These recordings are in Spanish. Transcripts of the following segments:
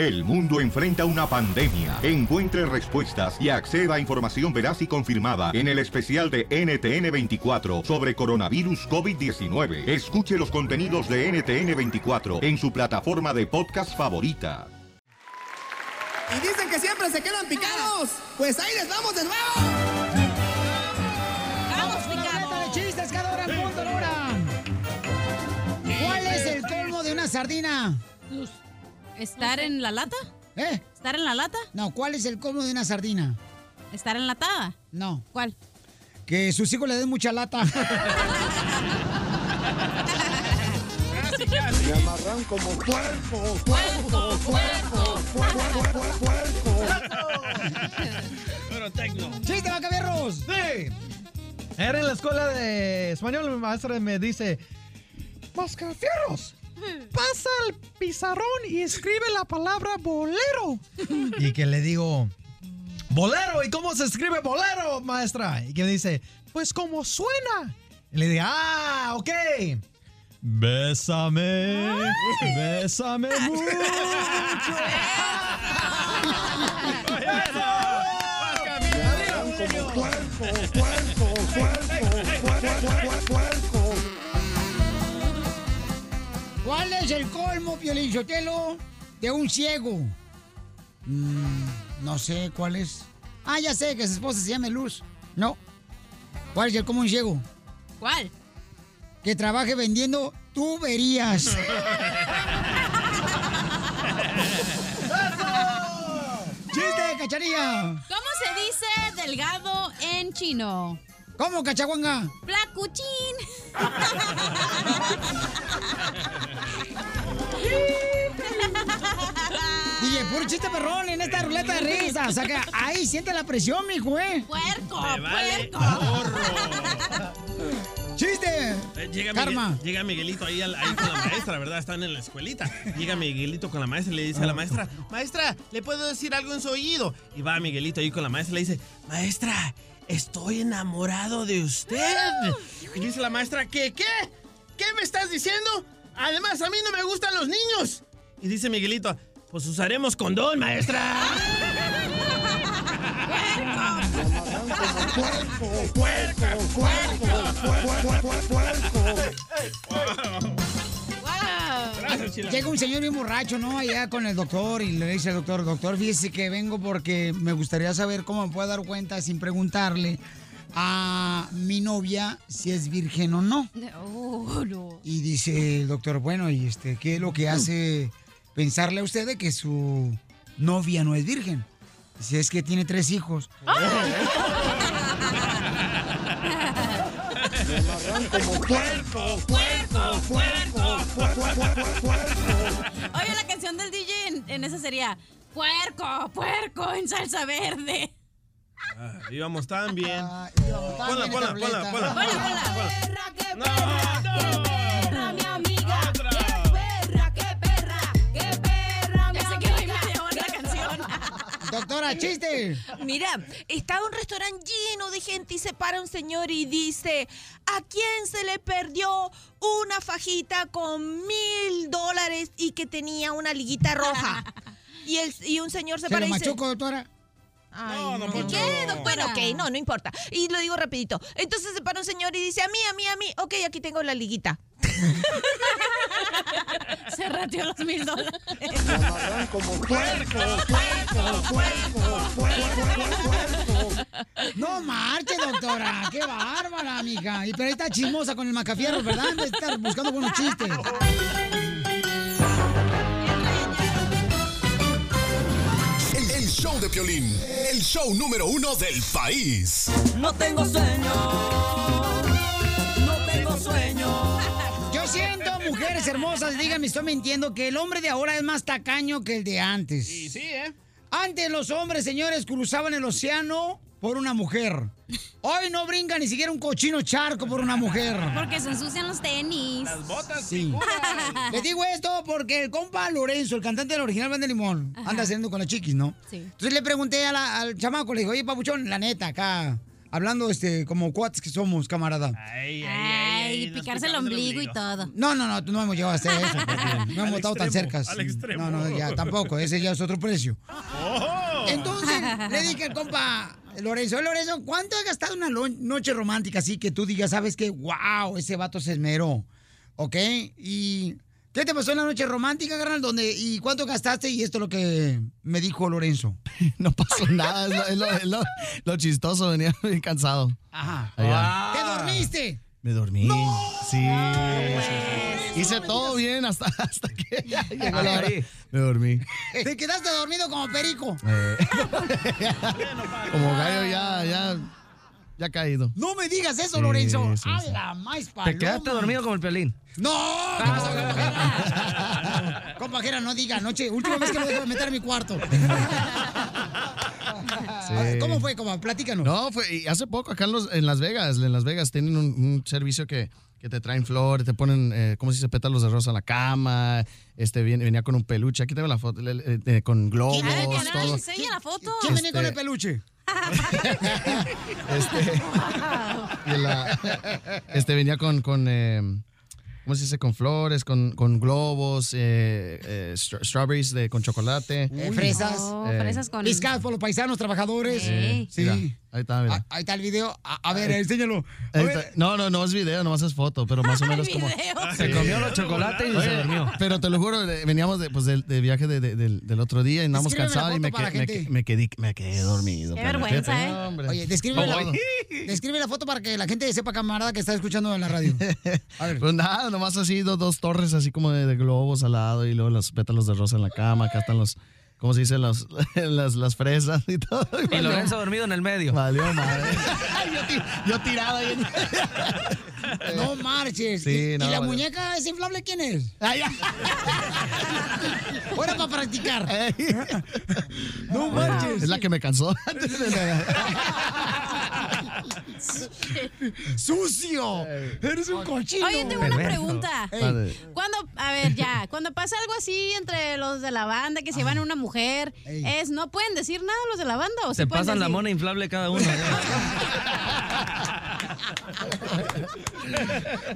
El mundo enfrenta una pandemia. Encuentre respuestas y acceda a información veraz y confirmada en el especial de NTN24 sobre coronavirus COVID-19. Escuche los contenidos de NTN24 en su plataforma de podcast favorita. Y dicen que siempre se quedan picados. Pues ahí les vamos de nuevo. ¡Vamos, picados! de chistes cada hora en punto, Laura! ¿Cuál es el colmo de una sardina? ¿Estar en la lata? ¿Eh? ¿Estar en la lata? No, ¿cuál es el colmo de una sardina? ¿Estar enlatada? No. ¿Cuál? Que sus hijos le den mucha lata. Me amarran como puerco, puerco, puerco, puerco, puerco, Pero tecno. ¡Chiste, Macabierros! Sí. Era en la escuela de español, mi maestra me dice, Mascafierros, pasa al pizarrón y escribe la palabra bolero. y que le digo, bolero, ¿y cómo se escribe bolero, maestra? Y que me dice, pues como suena. Y le digo, ah, ok. Bésame, bésame mucho. como puerco, puerco, puerco, puerco, puerco. ¿Cuál es el colmo, Piolinsotelo, de un ciego? Mm, no sé cuál es. Ah, ya sé que su esposa se llama Luz. No. ¿Cuál es el colmo de un ciego? ¿Cuál? Que trabaje vendiendo tuberías. ¡Chiste, cacharilla! ¿Cómo se dice delgado en chino? ¿Cómo, cachaguanga? Placuchín. DJ, puro chiste perrón en esta ruleta de risa. O sea que ahí siente la presión, mijo, ¿eh? Puerco, vale puerco. ¡Chiste! Eh, Llega, Karma. Miguel- llega Miguelito ahí, al- ahí con la maestra, ¿verdad? Están en la escuelita. Llega Miguelito con la maestra y le dice a la maestra, maestra, ¿le puedo decir algo en su oído? Y va Miguelito ahí con la maestra y le dice, maestra, estoy enamorado de usted. Y dice la maestra, ¿qué? ¿Qué? ¿Qué me estás diciendo? Además, a mí no me gustan los niños. Y dice Miguelito, pues usaremos condón, maestra. Puerco, puerco, puerco, puerco, puerco. Chila. Llega un señor bien borracho, ¿no? Allá con el doctor y le dice al doctor, doctor, fíjese que vengo porque me gustaría saber cómo me puedo dar cuenta sin preguntarle a mi novia si es virgen o no. Oh, no. Y dice el doctor, bueno, ¿y este qué es lo que hace pensarle a usted de que su novia no es virgen? Dice, es que tiene tres hijos. Como puerco, puerco, puerco, puerco, puerco. Oye, la canción del DJ en, en esa sería Puerco, puerco en salsa verde. Ah, íbamos tan bien. Ah, íbamos tan Ponla, bien ponla, esta ponla, ruleta. ponla. Ponla, ponla. Perra, qué No, perra, no. Chiste. Mira, está un restaurante lleno de gente y se para un señor y dice, ¿a quién se le perdió una fajita con mil dólares y que tenía una liguita roja? Y, el, y un señor se, ¿Se para lo y dice... machuco, doctora? Ay, No, no, ¿Y Poncho. qué, doctora? Ok, no, no importa. Y lo digo rapidito. Entonces se para un señor y dice, a mí, a mí, a mí. Ok, aquí tengo la liguita. Se rateó los mil dólares. Como puerco, puerco, puerco, puerco. No marche, doctora. Qué bárbara, mija. Y pero ahí está chismosa con el macafierro, ¿verdad? De estar buscando buenos chistes. El, el show de Piolín, el show número uno del país. No tengo sueño. No tengo sueño. Yo siento, mujeres hermosas, díganme, estoy mintiendo, que el hombre de ahora es más tacaño que el de antes. Sí, sí, ¿eh? Antes los hombres, señores, cruzaban el océano por una mujer. Hoy no brinca ni siquiera un cochino charco por una mujer. Porque se ensucian los tenis. Las botas Sí. Les digo esto porque el compa Lorenzo, el cantante del original Band de Limón, Ajá. anda haciendo con las chiquis, ¿no? Sí. Entonces le pregunté a la- al chamaco, le digo, oye, papuchón, la neta, acá, hablando este, como cuates que somos, camarada. Ay, ay, Ay, ay, picarse el ombligo y todo. No, no, no, no hemos llegado hasta eso. No hemos estado tan cerca. al extremo. No, no, ya tampoco. Ese ya es otro precio. Oh. Entonces, le dije al compa Lorenzo, Lorenzo, ¿cuánto has gastado una noche romántica así que tú digas, sabes que, wow, ese vato se esmeró? ¿Ok? ¿Y qué te pasó en la noche romántica, carnal? ¿Dónde, ¿Y cuánto gastaste? Y esto es lo que me dijo Lorenzo. No pasó nada, es lo, es lo- es lo- lo chistoso, venía bien cansado. Ajá. Allá. ¿Te dormiste? Me dormí. Sí, sí, sí. Hice todo bien hasta, hasta que ya llegó la hora. Me dormí. ¿Te quedaste dormido como perico? Eh, como gallo ya, ya, ya caído. No me digas eso, Sí, Lorenzo. sí, ¡A sí. la más Te paloma! quedaste dormido como el pelín. ¡No! ¿Qué pasó, compajera? Compajera, no diga anoche. Última vez que me dejo meter a mi cuarto. ¿Cómo fue? ¿Cómo? Platícanos. No, fue y hace poco acá en, los- en Las Vegas, en Las Vegas tienen un, un servicio que, que te traen flores, te ponen, eh, ¿cómo se dice? Pétalos de rosa en la cama, este viene- venía con un peluche, aquí tengo la foto, le- le- eh, con globos, Diana, todo. enseña la foto. ¿Quién venía con Este- el peluche? Este, y la- este venía con, con eh, ¿cómo se dice? Con flores, con, con globos, eh, eh, stra- strawberries de, con chocolate. Eh, fresas. Oh, Eh, fresas con... Por los paisanos trabajadores. Sí. Sí. Ahí está, mira. Ah, Ahí está el video. A, a ver, enséñalo. A Ahí ver. está. No, no, no es video, nomás es foto, pero más o menos como... Se comió los chocolates y se durmió. Pero te lo juro, veníamos de, pues, del, de viaje de- de- del, del otro día y andamos cansados y me, que- quedé, me quedé dormido. Qué vergüenza, fíjate, ¿eh? hombre. Oye, describe la, describe la foto para que la gente sepa, camarada, que está escuchando en la radio. A ver. Pues nada, nomás así dos, dos torres así como de, de globos al lado y luego los pétalos de rosa en la cama. Acá están los, ¿cómo se dice? Los, las, las fresas y todo. Y valió- Lorenzo dormido en el medio. Valió madre. yo, yo tirado ahí. en- No marches. Sí, ¿Y, no, y la vale. muñeca es inflable quién es? Ah. Ahora para practicar. Ey. No marches. Es la que me cansó. ¡Sucio! Eres un cochino. Oye, tengo una pregunta. Cuando, a ver, ya, cuando pasa algo así entre los de la banda que se van a una mujer, Ey. es ¿no pueden decir nada los de la banda o Se sí pasan la mona inflable cada uno.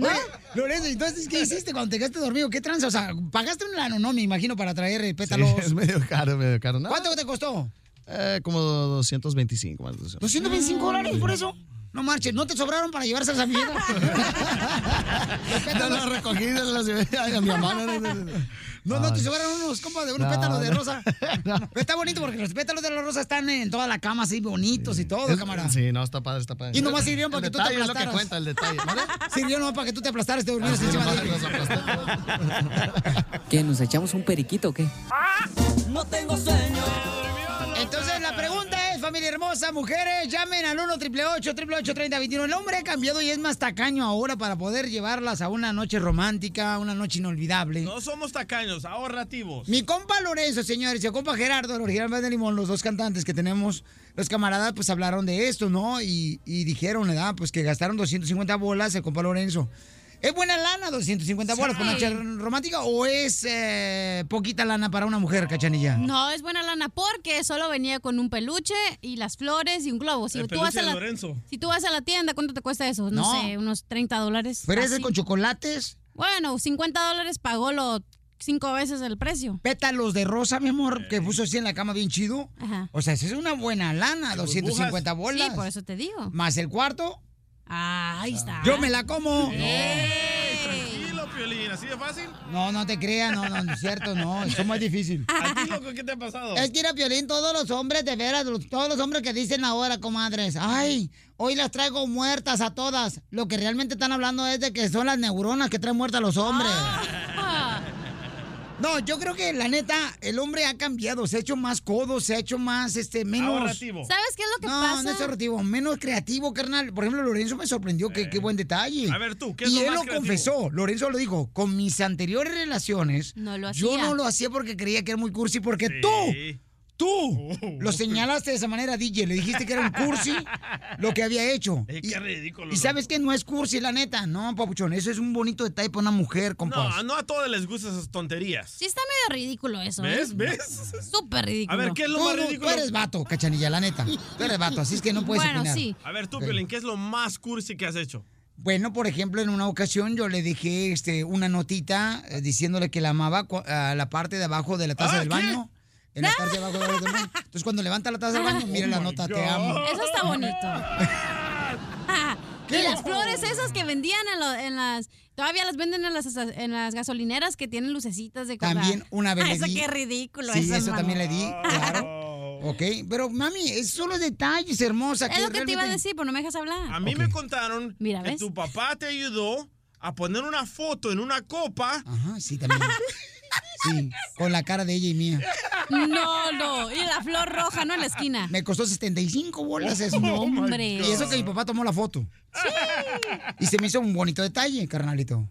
Oye, Lorenzo, entonces, ¿qué hiciste cuando te quedaste dormido? ¿Qué tranza? O sea, pagaste un lano, no, me imagino, para traer eh, Sí, pétalos. es medio caro, medio caro. No, ¿Cuánto te costó? Eh, como 225 más. o sea. ¿225 dólares por eso? No marches, ¿no te sobraron para llevarse a esa vieja? No, no, recogí de la ciudad a mi mamá. No, no, no, no. No, no, te sobraron unos compas de unos No, pétalos de no. rosa. Pero está bonito porque los pétalos de la rosa están en toda la cama así bonitos y todo, cámara. Sí, no, está padre, está padre. Y nomás sirvieron para El que tú te detalle es lo que aplastaras. cuenta, el detalle. ¿Vale? Sirvió nomás para que tú te aplastaras te durmieras Sí, encima de aplastó. ¿Qué? ¿Nos echamos un periquito o qué? Entonces la pregunta es, familia hermosa, mujeres, llamen al 1 888 3021 El hombre ha cambiado y es más tacaño ahora para poder llevarlas a una noche romántica, una noche inolvidable. No somos tacaños, ahorrativos. Mi compa Lorenzo, señores, y el compa Gerardo, el original de Limón, los dos cantantes que tenemos, los camaradas, pues hablaron de esto, ¿no? Y, y dijeron, ¿verdad? Pues que gastaron 250 bolas el compa Lorenzo. ¿Es buena lana 250 bolas por Sí. noche romántica o es eh, poquita lana para una mujer, cachanilla? No, es buena lana porque solo venía con un peluche y las flores y un globo. Si El tú vas a de la, Lorenzo. si tú vas a la tienda, ¿cuánto te cuesta eso? No, No. sé, unos 30 dólares. ¿Pero ese con chocolates? Bueno, 50 dólares pagó lo cinco veces el precio. Pétalos de rosa, mi amor, que puso así en la cama bien chido. Ajá. O sea, esa es una buena lana, 250 bolas. Sí, por eso te digo. Más el cuarto, Ah, ahí está. yo me la como. Tranquilo, Piolín, ¿así de fácil? No, no te creas, no, no, no es cierto, no, eso es más difícil. ¿A ti, loco, qué te ha pasado? Es que era Piolín, todos los hombres, de veras, los- todos los hombres que dicen ahora, comadres, ay, hoy las traigo muertas a todas. Lo que realmente están hablando es de que son las neuronas que traen muertas a los hombres. Ah, No, yo creo que la neta, el hombre ha cambiado, se ha hecho más codo, se ha hecho más, este, menos... Ahorrativo. ¿Sabes qué es lo que No, pasa? no es ahorrativo, menos creativo, carnal. Por ejemplo, Lorenzo me sorprendió, que qué buen detalle. A ver, tú, ¿qué es y lo él más lo creativo? confesó, Lorenzo lo dijo, con mis anteriores relaciones, No lo yo hacía. no lo hacía porque creía que era muy cursi, porque Sí. tú, tú, Oh. lo señalaste de esa manera, DJ, le dijiste que era un cursi lo que había hecho. Eh, y, qué ridículo. y sabes que no es cursi, la neta, no, papuchón, eso es un bonito detalle para una mujer, compas. No, no a todos les gustan esas tonterías. Sí está medio ridículo eso. ¿eh? ¿Ves? ¿Ves? Súper ridículo. A ver, ¿qué es lo Tú, más no, tú ridículo? eres vato, cachanilla, la neta. Tú eres vato, así es que no puedes Bueno, opinar. sí. A ver, tú, Piolín, ¿qué es lo más cursi que has hecho? Bueno, por ejemplo, en una ocasión yo le dejé este, una notita eh, diciéndole que la amaba a la parte de abajo de la taza Ah, del ¿qué? baño. En la parte de abajo baño. Entonces, cuando levanta la taza del baño, mira la nota, te amo. Eso está bonito. ¿Qué? Y las flores esas que vendían en, lo- en las... Todavía las venden en las, en las gasolineras que tienen lucecitas de cosa. También una vez Ah, Eso qué ridículo. Sí, eso, eso también le di, claro. Ok, pero mami, es solo detalles, hermosa. Es lo que te iba a decir, pero no me dejas hablar. A mí me contaron Mira, que ¿ves? tu papá te ayudó a poner una foto en una copa. Ajá, sí, también. Sí, con la cara de ella y mía. No, no. Y la flor roja, ¿no? En la esquina. Me costó 75 bolas eso. No, hombre. Y eso que mi papá tomó la foto. Sí. Y se me hizo un bonito detalle, carnalito.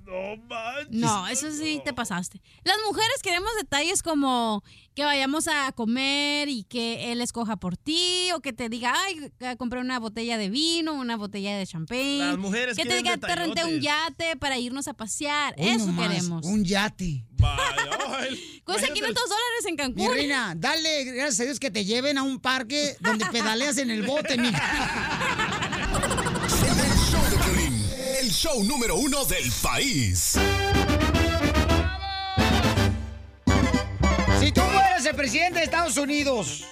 No, eso sí te pasaste. Las mujeres queremos detalles como que vayamos a comer y que él escoja por ti o que te diga, ay, que compré una botella de vino, una botella de champagne. Las mujeres Que te diga, te renté un detallotes". yate para irnos a pasear. Hoy eso nomás, queremos. Un yate. Cuesta 500 dólares en Cancún. Mi reina, dale gracias a Dios que te lleven a un parque donde pedaleas en el bote, mija. El show de Piolín, el show número uno del país. Si tú fueras el presidente de Estados Unidos,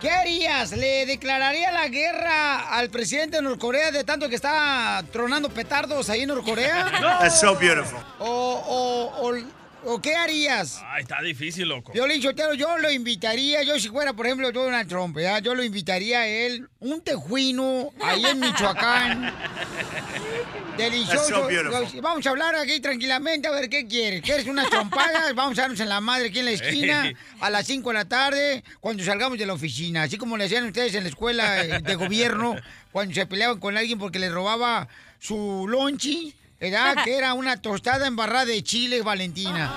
¿qué harías? ¿Le declararía la guerra al presidente de Norcorea de tanto que está tronando petardos ahí en Norcorea? That's so beautiful. ¿O, o, o, o qué harías? Ay, está difícil, loco. Violín Sotelo, yo lo invitaría, yo si fuera, por ejemplo, Donald Trump, ¿verdad? yo lo invitaría a él, un tejuino, ahí en Michoacán. Delicioso. So beautiful. Vamos a hablar aquí tranquilamente a ver qué quieres. ¿Quieres unas trompadas? Vamos a darnos en la madre aquí en la esquina a las 5 de la tarde cuando salgamos de la oficina. Así como le hacían ustedes en la escuela de gobierno cuando se peleaban con alguien porque le robaba su lonchi, ¿verdad? Que era una tostada embarrada de chile, Valentina.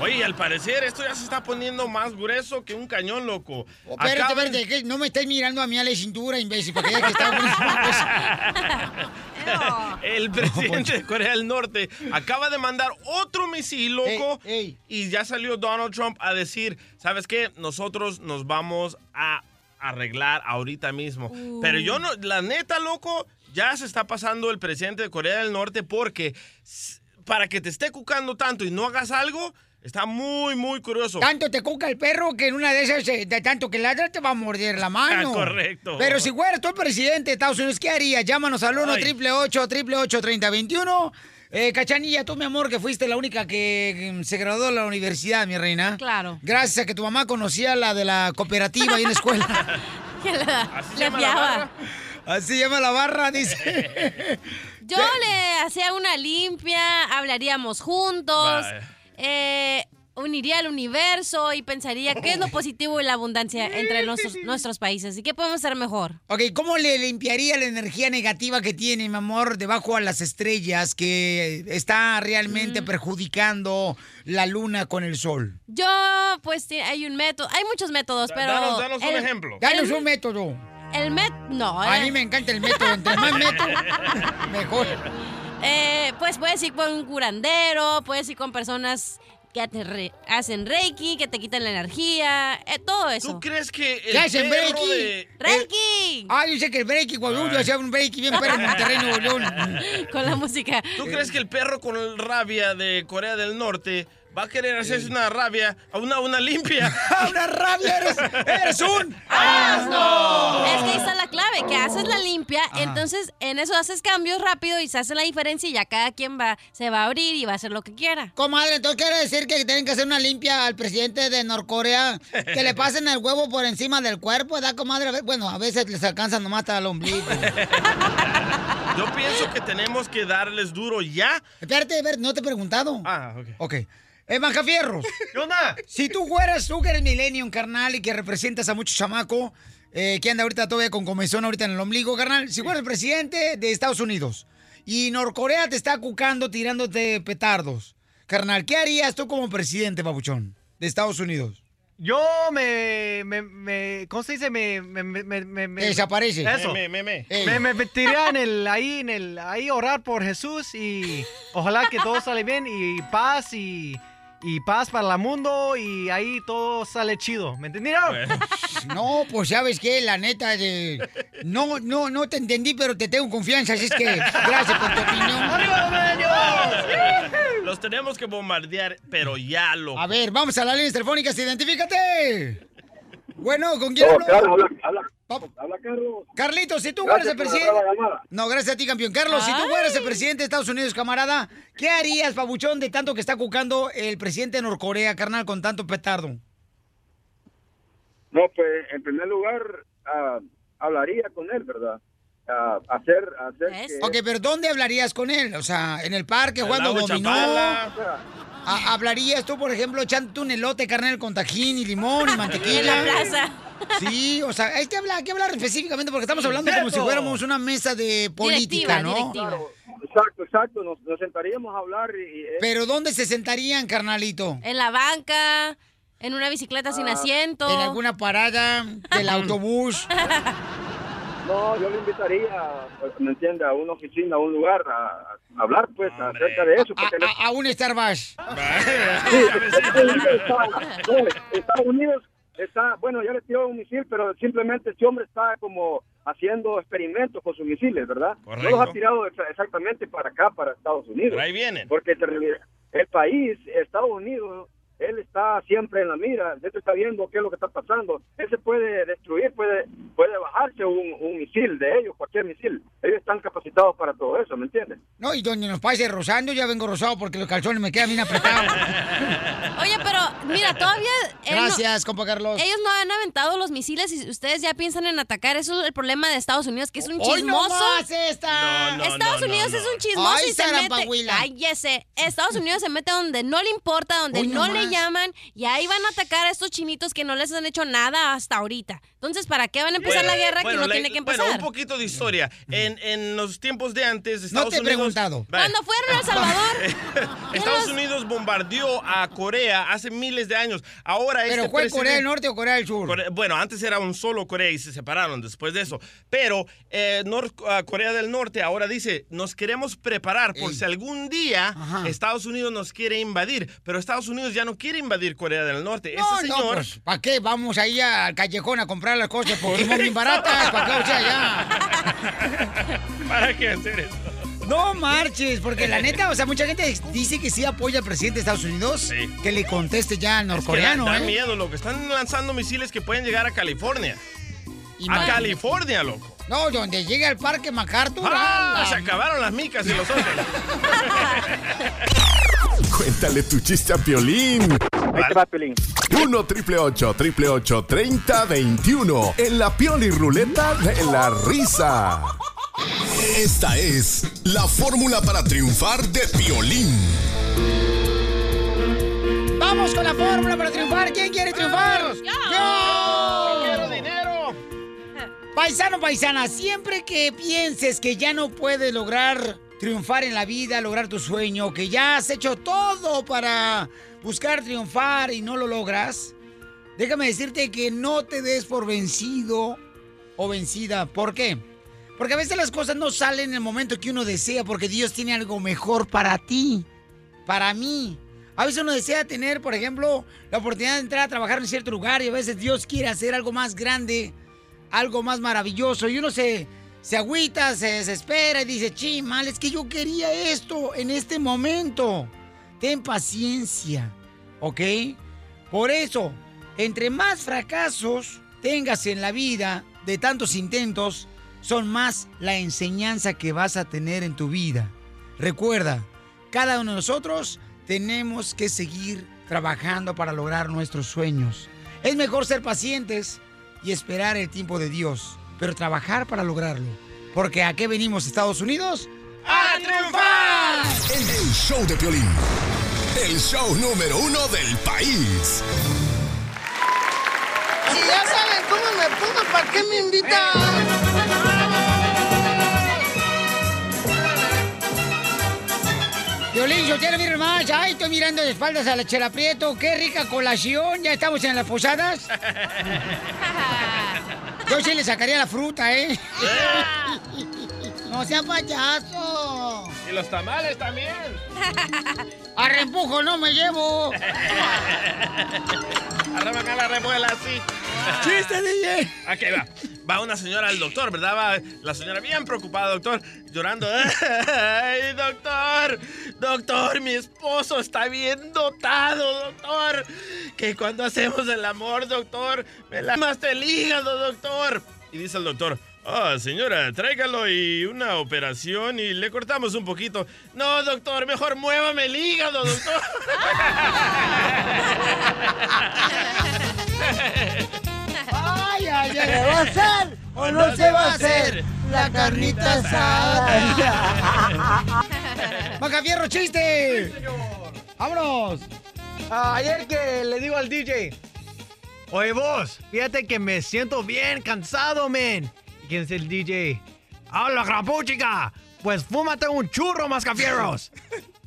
Oye, al parecer esto ya se está poniendo más grueso que un cañón, loco. Espérate, Acaban- espérate, que no me estés mirando a mí a la cintura, imbécil, para que veas que está El presidente de Corea del Norte acaba de mandar otro misil, loco. Y ya salió Donald Trump a decir, ¿sabes qué? Nosotros nos vamos a arreglar ahorita mismo. Uh. Pero yo no, la neta, loco, ya se está pasando el presidente de Corea del Norte porque para que te esté cucando tanto y no hagas algo, está muy, muy curioso. Tanto te cuca el perro que en una de esas, eh, de tanto que ladra, te va a morder la mano. Ah, correcto. Pero si fueras tú el presidente de Estados Unidos, ¿qué harías? Llámanos al 1 Ay. 888 888 3021 eh, Cachanilla, tú, mi amor, que fuiste la única que mm, se graduó de la universidad, mi reina. Claro. Gracias a que tu mamá conocía la de la cooperativa ahí en la escuela. Que la- se le llama la fiaba. barra? Así llama la barra, dice. Yo le hacía una limpia, hablaríamos juntos, eh, uniría al universo y pensaría qué es lo positivo y la abundancia entre nuestros, nuestros países y qué podemos hacer mejor. Ok, ¿cómo le limpiaría la energía negativa que tiene, mi amor, debajo a las estrellas que está realmente Mm. perjudicando la luna con el sol? Yo, pues, hay un método, hay muchos métodos, pero... danos- danos un ejemplo. Danos el- un método. El met... No, A eh, mí me encanta el método. Entre más método, mejor. eh, pues puedes ir con un curandero, puedes ir con personas que te re- hacen reiki, que te quitan la energía, eh, todo eso. ¿Tú crees que el ¿Qué hacen perro breaking? de- ¡Reiki! Ah, yo sé que el breaking, cuando yo hacía un breaking bien perro en Monterrey, Nuevo León. Con la música. ¿Tú crees que el perro con el rabia de Corea del Norte va a querer hacerse una rabia, a una, una limpia? ¡Una rabia! ¡Eres, eres un asno! Es que ahí está la clave, que haces la limpia, entonces en eso haces cambios rápido y se hace la diferencia y ya cada quien va, se va a abrir y va a hacer lo que quiera. Comadre, entonces quiere decir que tienen que hacer una limpia al presidente de Norcorea, que le pasen el huevo por encima del cuerpo, ¿da, comadre? A ver, Bueno, a veces les alcanza nomás hasta el ombligo. Yo pienso que tenemos que darles duro ya. Espérate, a ver, no te he preguntado. Ah, ok. Ok. Eh, Fierros. ¿Qué onda? Si tú fueras, tú que eres millennium, carnal, y que representas a mucho chamaco, eh, que anda ahorita todavía con comezón ahorita en el ombligo, carnal, si fueras el presidente de Estados Unidos y Norcorea te está cucando, tirándote petardos, carnal, ¿qué harías tú como presidente, babuchón, de Estados Unidos? Yo me, me, me- ¿cómo se dice? Me, me, me, me- me- me- Desaparece. Eso. Me, me, me. Ey. Me, me metería en el, ahí, en el, ahí orar por Jesús y ojalá que todo sale bien y paz y, y paz para el mundo y ahí todo sale chido. ¿Me entendieron? No, pues sabes qué, la neta, de... no, no, no te entendí, pero te tengo confianza, así es que gracias por tu opinión. Los tenemos que bombardear, pero ya lo. A ver, vamos a las líneas telefónicas, identifícate. Bueno, ¿con quién hablo? Carlos, habla, habla, habla Carlos. Carlitos, si tú Gracias fueras el presidente. No, gracias a ti, campeón. Carlos, si tú fueras el presidente de Estados Unidos, camarada, ¿qué harías, pabuchón, de tanto que está cucando el presidente de Norcorea, carnal, con tanto petardo? No, pues en primer lugar ah, hablaría con él, ¿verdad? Ah, hacer, hacer que... Ok, pero ¿dónde hablarías con él? O sea, en el parque, jugando dominó. Chapala. ¿Hablarías tú, por ejemplo, echándote un elote, carnal, con tajín y limón y mantequilla? En la plaza. Sí, o sea, hay que hablar, hay que hablar específicamente porque estamos hablando como si fuéramos una mesa de política, ¿no? Claro, exacto, exacto. Nos, nos sentaríamos a hablar y... y- Pero ¿dónde se sentarían, carnalito? En la banca, en una bicicleta sin Ah, asiento. En alguna parada del autobús. No, yo le invitaría, pues, ¿me entiende? A una oficina, a un lugar, a, a hablar, pues, acerca de eso. Porque A, a un Starbucks. Sí, Estados Unidos está, bueno, ya le tiró un misil, pero simplemente este hombre está como haciendo experimentos con sus misiles, ¿verdad? Correcto. No los ha tirado exa- exactamente para acá, para Estados Unidos. Pero ahí vienen. Porque el país, Estados Unidos, él está siempre en la mira, él está viendo qué es lo que está pasando. Él se puede destruir, puede puede bajarse un, un misil de ellos, cualquier misil. Ellos están capacitados para todo eso, ¿me entiendes? No, y donde nos pase rozando, ya vengo rosado porque los calzones me quedan bien apretados. Oye, pero mira, todavía... él no- Gracias, compa Carlos. Ellos no han aventado los misiles y ustedes ya piensan en atacar. Eso es el problema de Estados Unidos, que es un ¡Hoy no chismoso. esta! No, no, Estados Unidos no. es un chismoso Ay, y se mete. Cállese. Estados Unidos se mete donde no le importa, donde Hoy no le llaman y ahí van a atacar a estos chinitos que no les han hecho nada hasta ahorita. Entonces, ¿para qué van a empezar la guerra Bueno, que no la- tiene que Bueno, empezar? un poquito de historia. En, en los tiempos de antes, Estados te he Unidos... preguntado. Vaya. Cuando fueron a El Salvador. Estados Unidos bombardeó a Corea hace miles de años. Ahora ¿Pero este fue presidente- Corea del Norte o Corea del Sur? Bueno, antes era un solo Corea y se separaron después de eso. Pero eh, Nor- ah, Corea del Norte ahora dice, nos queremos preparar por si algún día Ajá. Estados Unidos nos quiere invadir. Pero Estados Unidos ya no quiere invadir Corea del Norte. No, Ese no, señor... pues, ¿para qué? Vamos ahí al callejón a comprar las cosas porque son bien baratas. ¿Para qué? ¿Para qué hacer eso? No marches, porque la neta, o sea, mucha gente dice que sí apoya al presidente de Estados Unidos. Sí. Que le conteste ya al Es que norcoreano, da, da ¿eh? miedo, loco. Están lanzando misiles que pueden llegar a California. A Imagínate. California, loco. No, donde llegue al parque MacArthur. ¡Ah! ah, Se la- acabaron las micas y los ojos. Cuéntale tu chiste a Piolín. Ahí te va, Pelín. 1 triple 8 triple 8 30 21. En la Pioli Ruleta de la Risa. Esta es la fórmula para triunfar de Piolín. Vamos con la fórmula para triunfar. ¿Quién quiere triunfar? ¡Yo! ¡Quiero dinero! Paisano, paisana, siempre que pienses que ya no puedes lograr triunfar en la vida, lograr tu sueño, que ya has hecho todo para buscar triunfar y no lo logras, déjame decirte que no te des por vencido o vencida. ¿Por qué? Porque a veces las cosas no salen en el momento que uno desea, porque Dios tiene algo mejor para ti, para mí. A veces uno desea tener, por ejemplo, la oportunidad de entrar a trabajar en cierto lugar y a veces Dios quiere hacer algo más grande, algo más maravilloso y uno se, se agüita, se desespera y dice, chi, mal, es que yo quería esto en este momento. Ten paciencia, ¿ok? Por eso, entre más fracasos tengas en la vida de tantos intentos, son más la enseñanza que vas a tener en tu vida. Recuerda, cada uno de nosotros tenemos que seguir trabajando para lograr nuestros sueños. Es mejor ser pacientes y esperar el tiempo de Dios, pero trabajar para lograrlo. Porque ¿a qué venimos Estados Unidos? ¡A triunfar! El show de Piolín. El show número uno del país. Si ya saben cómo me pongo, ¿para qué me invitan? Violín, yo quiero mirar más. Ay, estoy mirando de espaldas a la Chela Prieto. Qué rica colación. Ya estamos en las posadas. Yo sí le sacaría la fruta, ¿eh? No sea payaso. Y los tamales también. A reempujo no me llevo. Arranca la remuela así. ¡Chiste, DJ! Ok, va. Va una señora al doctor, ¿verdad? Va la señora bien preocupada, doctor, llorando. ¡Ay, doctor! Doctor, mi esposo está bien dotado, doctor. Que cuando hacemos el amor, doctor, me lastimaste el hígado, doctor. Y dice el doctor, Ah, señora, tráigalo y una operación y le cortamos un poquito. No, doctor, mejor muévame el hígado, doctor. ¡Ay, ay, ay! ¿Se va a hacer o no se va a hacer la carnita asada? ¡Macafierro, chiste! ¡Vámonos! Ah, Ayer que le digo al DJ, oye vos, fíjate que me siento bien cansado, men. ¿Y quién es el DJ? ¡Habla, grapuchica! Pues fúmate un churro, mascafierros.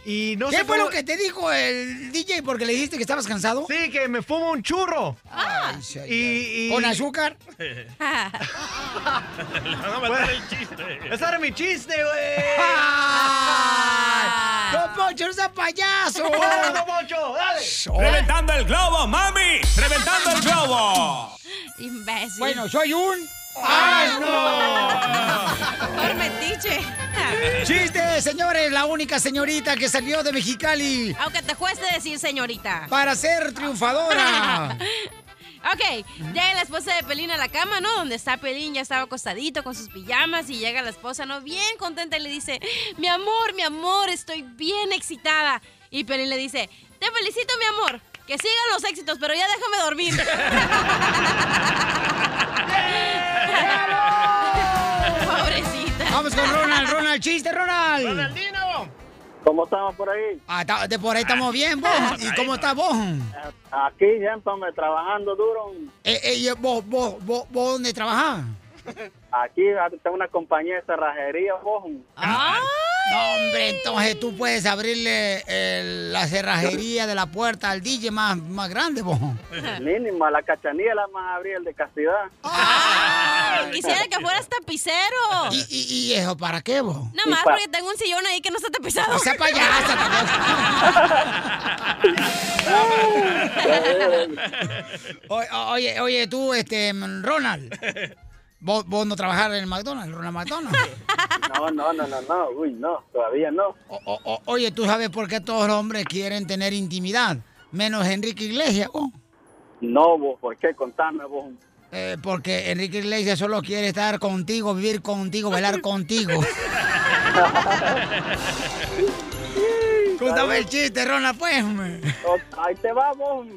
Y no ¿Qué sé fue cómo- lo que te dijo el DJ porque le dijiste que estabas cansado? Sí, que me fumo un churro. Ay, sí, ay, Y, y- ¿Con azúcar? Le van a matar el chiste. Ese era mi chiste, güey. ¡Don Poncho, no seas payaso! ¡Dale, Don Poncho, dale! ¡Reventando el globo, mami! ¡Reventando el globo! Imbécil. Bueno, soy un... ¡Ay, no! Por metiche. ¡Chiste, señores! La única señorita que salió de Mexicali Aunque te cueste decir señorita. para ser triunfadora. Ok, llega la esposa de Pelín a la cama, ¿no? Donde está Pelín, ya estaba acostadito con sus pijamas y llega la esposa, ¿no? Bien contenta y le dice, mi amor, mi amor, estoy bien excitada. Y Pelín le dice, te felicito, mi amor, que sigan los éxitos, pero ya déjame dormir. Pobrecita. Vamos con Ronald, Ronald, chiste, Ronald. ¡Ronaldino! ¿Cómo estamos por ahí? Ah, de por ahí estamos bien, vos. ¿Y cómo estás vos? Aquí estamos trabajando duro. Eh, eh, vos, vos, vos, vos, ¿dónde trabajás? Aquí tengo una compañía de cerrajería, vos. No, hombre, entonces tú puedes abrirle el- la cerrajería de la puerta al DJ más, más grande, vos. Mínima, la cachanilla la más abrir el de castidad. Ay, quisiera que fueras tapicero. ¿Y, y, y eso para qué, vos? Nada más porque tengo un sillón ahí que no está tapizado. No sea payasa Oye, oye, oye, tú, este, Ronald. ¿Vos, vos no trabajás en el McDonald's, Ronald McDonald? No, no, no, no, no, uy, no, todavía no. O- o- oye, ¿tú sabes por qué todos los hombres quieren tener intimidad? Menos Enrique Iglesias, vos. No, vos, ¿por qué? Contame, vos. Eh, porque Enrique Iglesias solo quiere estar contigo, vivir contigo, bailar contigo. Cuéntame el chiste, Ronald, pues. Ahí te va, vos.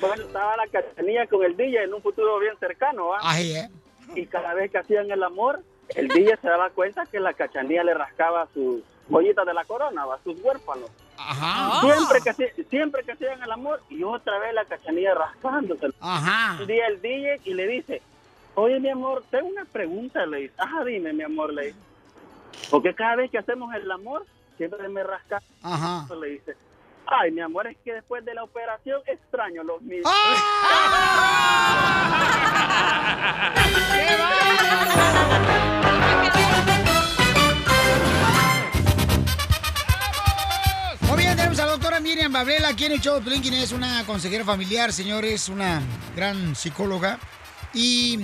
Bueno, estaba la cachanilla con el DJ en un futuro bien cercano, ¿va? Ahí, ¿eh? Y cada vez que hacían el amor, el DJ se daba cuenta que la cachanilla le rascaba sus joyitas de la corona, ¿va? Sus huérfanos. Ajá. Siempre que, siempre que hacían el amor, y otra vez la cachanilla rascándose. Ajá. Un día el DJ y le dice, oye, mi amor, tengo una pregunta, le dice. Ajá, dime, mi amor, le dice. Porque cada vez que hacemos el amor, siempre me rasca. Ajá. Le dice, ay, mi amor, es que después de la operación extraño los míos. Muy bien, tenemos a la doctora Miriam Babel aquí en el show quien es una consejera familiar, señores, una gran psicóloga. ¿Y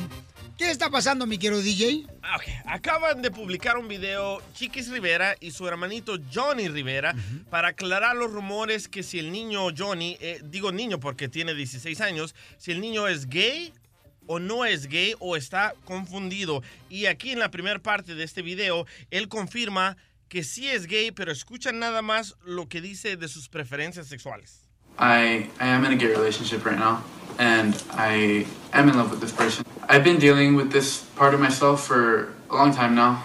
qué está pasando, mi querido DJ? Ah, ok. Acaban de publicar un video Chiquis Rivera y su hermanito Johnny Rivera para aclarar los rumores que si el niño Johnny, eh, digo niño porque tiene 16 años, si el niño es gay o no es gay o está confundido. Y aquí en la primera parte de este video, él confirma que sí es gay, pero escuchan nada más lo que dice de sus preferencias sexuales. I, I am in a gay relationship right now, and I am in love with this person. I've been dealing with this part of myself for a long time now.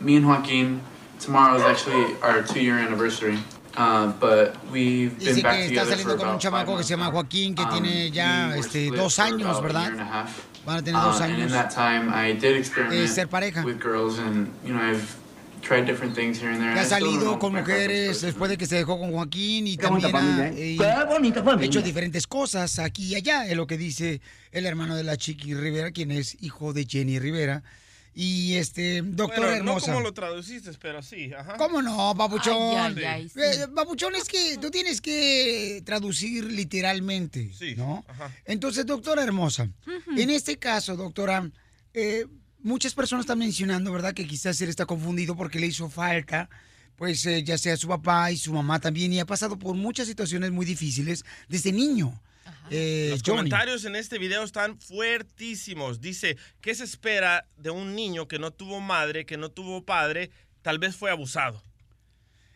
Me and Joaquin, tomorrow is actually our two year anniversary, uh, but we've been Dice back que está saliendo con un chamaco que se llama. Joaquín, que Um, tiene ya este, dos años, ¿verdad? and. Van a tener dos Uh, And in años. that time, I did experiment de ser pareja. with girls, and you know, I've tried different things here and there. Que ha salido con mujeres después de que se dejó con Joaquín y Qué bonita también ha familia, ¿eh? eh, Qué bonita familia. hecho diferentes cosas aquí y allá, es lo que dice el hermano de la Chiqui Rivera, quien es hijo de Jenny Rivera. Y este, doctora Bueno, no hermosa. como lo traduciste, pero sí. Ajá. ¿Cómo no, papuchón? Ay, ay, ay, sí. Eh, papuchón, es que tú tienes que traducir literalmente, ¿no? Entonces, doctora hermosa, en este caso, doctora, eh, muchas personas están mencionando, ¿verdad? Que quizás él está confundido porque le hizo falta, pues eh, ya sea su papá y su mamá también, y ha pasado por muchas situaciones muy difíciles desde niño. Eh, Los Johnny. comentarios en este video están fuertísimos. Dice, ¿qué se espera de un niño que no tuvo madre, que no tuvo padre? Tal vez fue abusado.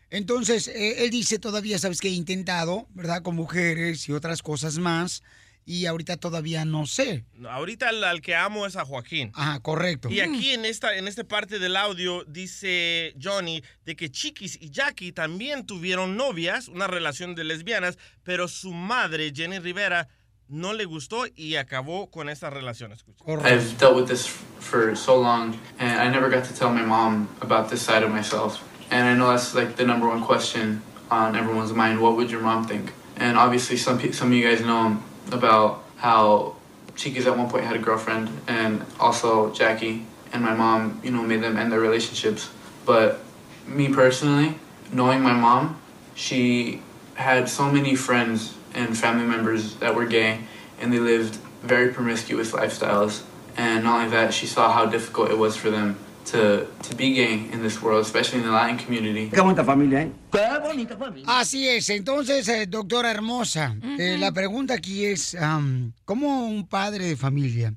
Entonces, eh, él dice todavía, sabes que he intentado, ¿verdad? Con mujeres y otras cosas más, y ahorita todavía no sé. Ahorita al, al que amo es a Joaquín. Ajá, correcto. Y aquí en esta, en esta parte del audio dice Johnny de que Chiquis y Jackie también tuvieron novias, una relación de lesbianas, pero su madre, Jenny Rivera, no le gustó y acabó con esta relación. Escucha. I've dealt with this f- for so long, and I never got to tell my mom about this side of myself. And I know that's like the number one question on everyone's mind. What would your mom think? And obviously, some pe- some of you guys know about how Chiquis at one point had a girlfriend, and also Jackie and my mom, you know, made them end their relationships. But me personally, knowing my mom, she had so many friends and family members that were gay, and they lived very promiscuous lifestyles. And not only that, she saw how difficult it was for them to, to be gay in this world, especially in the Latin community. Qué bonita familia, ¿eh? Qué bonita familia. Así es. Entonces, eh, doctora hermosa, eh, la pregunta aquí es, am, ¿cómo un padre de familia,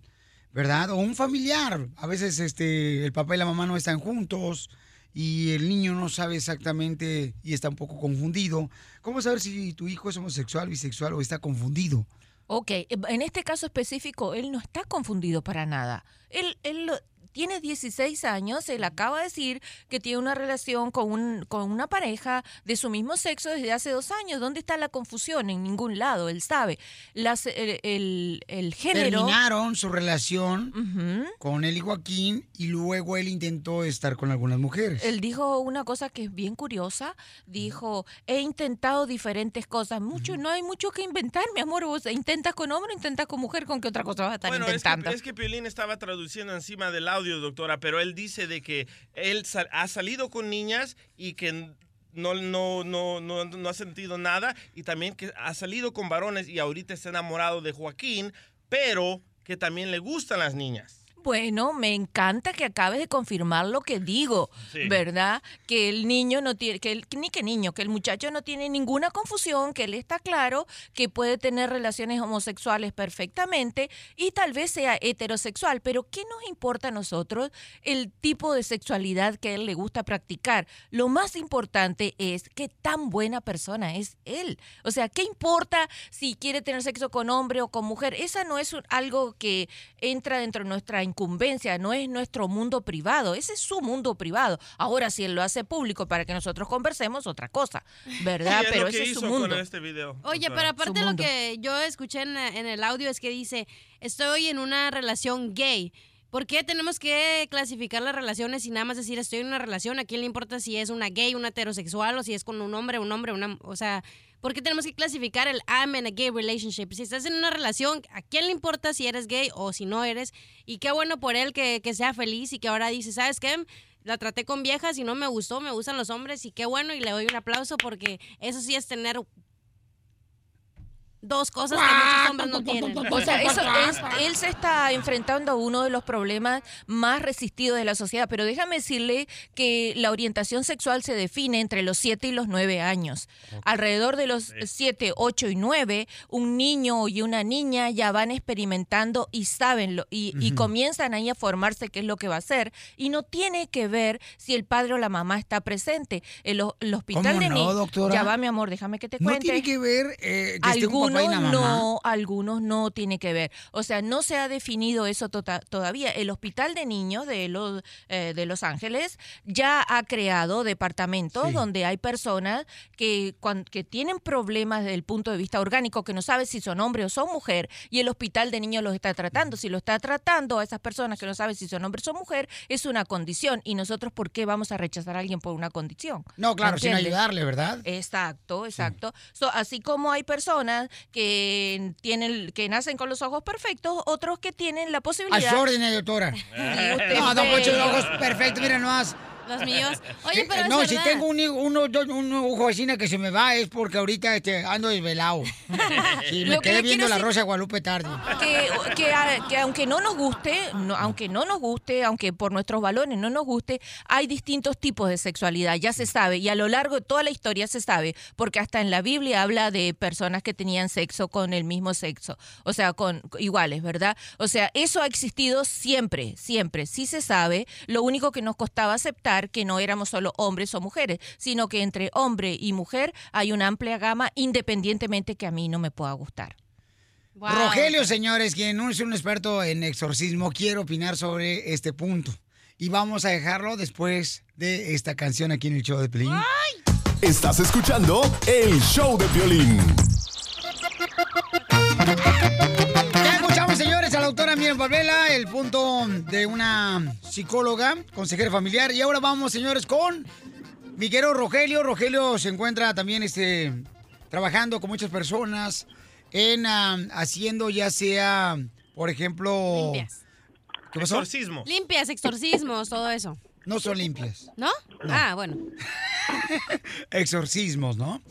verdad? O un familiar, a veces este, el papá y la mamá no están juntos y el niño no sabe exactamente y está un poco confundido. ¿Cómo saber si tu hijo es homosexual, bisexual o está confundido? Ok, en este caso específico, él no está confundido para nada. Él, él tiene 16 años, él acaba de decir que tiene una relación con, un, con una pareja de su mismo sexo desde hace dos años. ¿Dónde está la confusión? En ningún lado, él sabe. Las, el, el- el género... Terminaron su relación con él y Joaquín y luego él intentó estar con algunas mujeres. Él dijo una cosa que es bien curiosa. Dijo, he intentado diferentes cosas. Mucho, no hay mucho que inventar, mi amor. Vos intentas con hombre, intentas con mujer, ¿con qué otra cosa vas a estar Bueno, es intentando? que, es que Piolín estaba traduciendo encima del audio, doctora, pero él dice de que él sal- ha salido con niñas y que no, no, no, no, no ha sentido nada y también que ha salido con varones y ahorita está enamorado de Joaquín, pero que también le gustan las niñas. Bueno, me encanta que acabes de confirmar lo que digo, Sí. ¿verdad? Que el niño no tiene, que el, ni que niño, que el muchacho no tiene ninguna confusión, que él está claro que puede tener relaciones homosexuales perfectamente y tal vez sea heterosexual, pero ¿qué nos importa a nosotros el tipo de sexualidad que a él le gusta practicar? Lo más importante es qué tan buena persona es él. O sea, ¿qué importa si quiere tener sexo con hombre o con mujer? Esa no es un- algo que entra dentro de nuestra incumbencia, no es nuestro mundo privado, ese es su mundo privado. Ahora, si él lo hace público para que nosotros conversemos, otra cosa, ¿verdad? Es Pero que ese es su mundo. con este video. Oye, pero aparte lo que yo escuché en, en el audio es que dice, estoy en una relación gay. ¿Por qué tenemos que clasificar las relaciones y nada más decir estoy en una relación? ¿A quién le importa si es una gay, una heterosexual o si es con un hombre, un hombre, una... O sea, ¿por qué tenemos que clasificar el I'm in a gay relationship? Si estás en una relación, ¿a quién le importa si eres gay o si no eres? Y qué bueno por él que, que sea feliz y que ahora dice, ¿sabes qué? La traté con viejas y no me gustó, me gustan los hombres y qué bueno y le doy un aplauso porque eso sí es tener dos cosas que muchos hombres no tienen. O sea, eso es, él se está enfrentando a uno de los problemas más resistidos de la sociedad. Pero déjame decirle que la orientación sexual se define entre los 7 y los 9 años. Alrededor de los 7, 8 y 9, un niño y una niña ya van experimentando y saben lo, y, y comienzan ahí a formarse qué es lo que va a hacer. Y no tiene que ver si el padre o la mamá está presente. El, el hospital ¿Cómo de no, doctora? Ya va, mi amor, déjame que te No cuente. tiene que ver eh, que un algunos no, algunos no tiene que ver. O sea, no se ha definido eso tota- todavía. El Hospital de Niños de Los, eh, de Los Ángeles ya ha creado departamentos Sí. donde hay personas que, que tienen problemas desde el punto de vista orgánico, que no sabe si son hombre o son mujer, y el Hospital de Niños los está tratando. Si lo está tratando a esas personas que no saben si son hombre o son mujer, es una condición. ¿Y nosotros por qué vamos a rechazar a alguien por una condición? No, claro, ¿Me sin ayudarle, ¿verdad? Exacto, exacto. So, así como hay personas que tienen, que nacen con los ojos perfectos, otros que tienen la posibilidad. A sus órdenes, doctora. No, don ve. Poncho, los ojos perfectos, mira nomás. Los míos. Oye, pero es No, si verdad. tengo un, dos, un ojo vecina que se me va es porque ahorita este, ando desvelado. Sí, me Lo quedé viendo la Rosa de Guadalupe tarde. que, que, a- que aunque no nos guste, no- aunque no nos guste, aunque por nuestros valores no nos guste, hay distintos tipos de sexualidad, ya se sabe, y a lo largo de toda la historia se sabe, porque hasta en la Biblia habla de personas que tenían sexo con el mismo sexo, o sea, con iguales, ¿verdad? O sea, eso ha existido siempre, siempre, sí se sabe, lo único que nos costaba aceptar que no éramos solo hombres o mujeres, sino que entre hombre y mujer hay una amplia gama, independientemente que a mí no me pueda gustar. Rogelio, señores, quien no es un experto en exorcismo, quiere opinar sobre este punto. Y vamos a dejarlo después de esta canción aquí en el show de Pelín. Estás escuchando el show de violín. Doctora Miriam Valvela, el punto de una psicóloga, consejera familiar. Y ahora vamos, señores, con Miguel Rogelio. Rogelio se encuentra también este, trabajando con muchas personas en haciendo ya sea, por ejemplo... Limpias. ¿Qué pasó? Exorcismo. Limpias, exorcismos, todo eso. No son limpias. ¿No? Ah, bueno. Exorcismos, ¿no?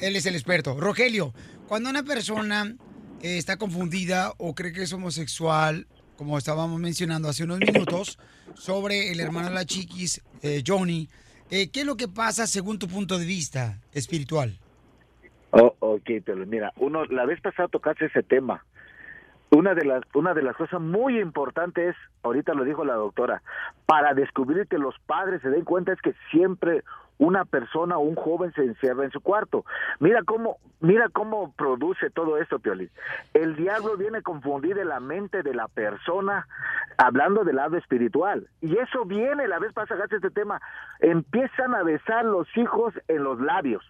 Él es el experto. Rogelio, cuando una persona está confundida o cree que es homosexual, como estábamos mencionando hace unos minutos, sobre el hermano de la chiquis, eh, Johnny, eh, ¿qué es lo que pasa según tu punto de vista espiritual? Oh, ok, pero mira, uno, la vez pasada tocaste ese tema. Una de las, una de las cosas muy importantes, ahorita lo dijo la doctora, para descubrir que los padres se den cuenta es que siempre una persona o un joven se encierra en su cuarto. Mira cómo, mira cómo produce todo esto, Pioli. El diablo viene a confundir la mente de la persona hablando del lado espiritual. Y eso viene, la vez pasada este tema, empiezan a besar los hijos en los labios.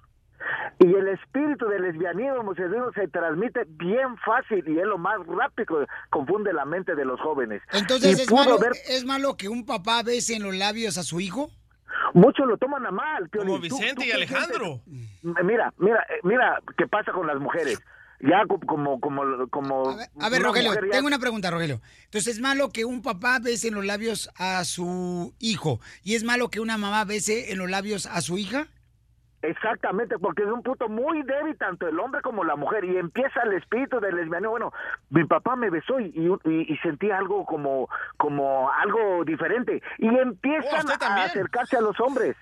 Y el espíritu del lesbianismo homosexualismo se transmite bien fácil y es lo más rápido, confunde la mente de los jóvenes. Entonces, ¿es malo, ver- ¿es malo que un papá bese en los labios a su hijo? Muchos lo toman a mal. Piolín. Como ¿Tú- Vicente tú y Alejandro. sientes? Mira, mira, eh, mira qué pasa con las mujeres. Ya co- como, como, como. A ver, una Rogelio, mujer ya- tengo una pregunta, Rogelio. Entonces, ¿es malo que un papá bese en los labios a su hijo? ¿Y es malo que una mamá bese en los labios a su hija? Exactamente, porque es un punto muy débil tanto el hombre como la mujer y empieza el espíritu del lesbianismo. Bueno, mi papá me besó y, y, y sentí algo como, como algo diferente y empiezan a acercarse a los hombres.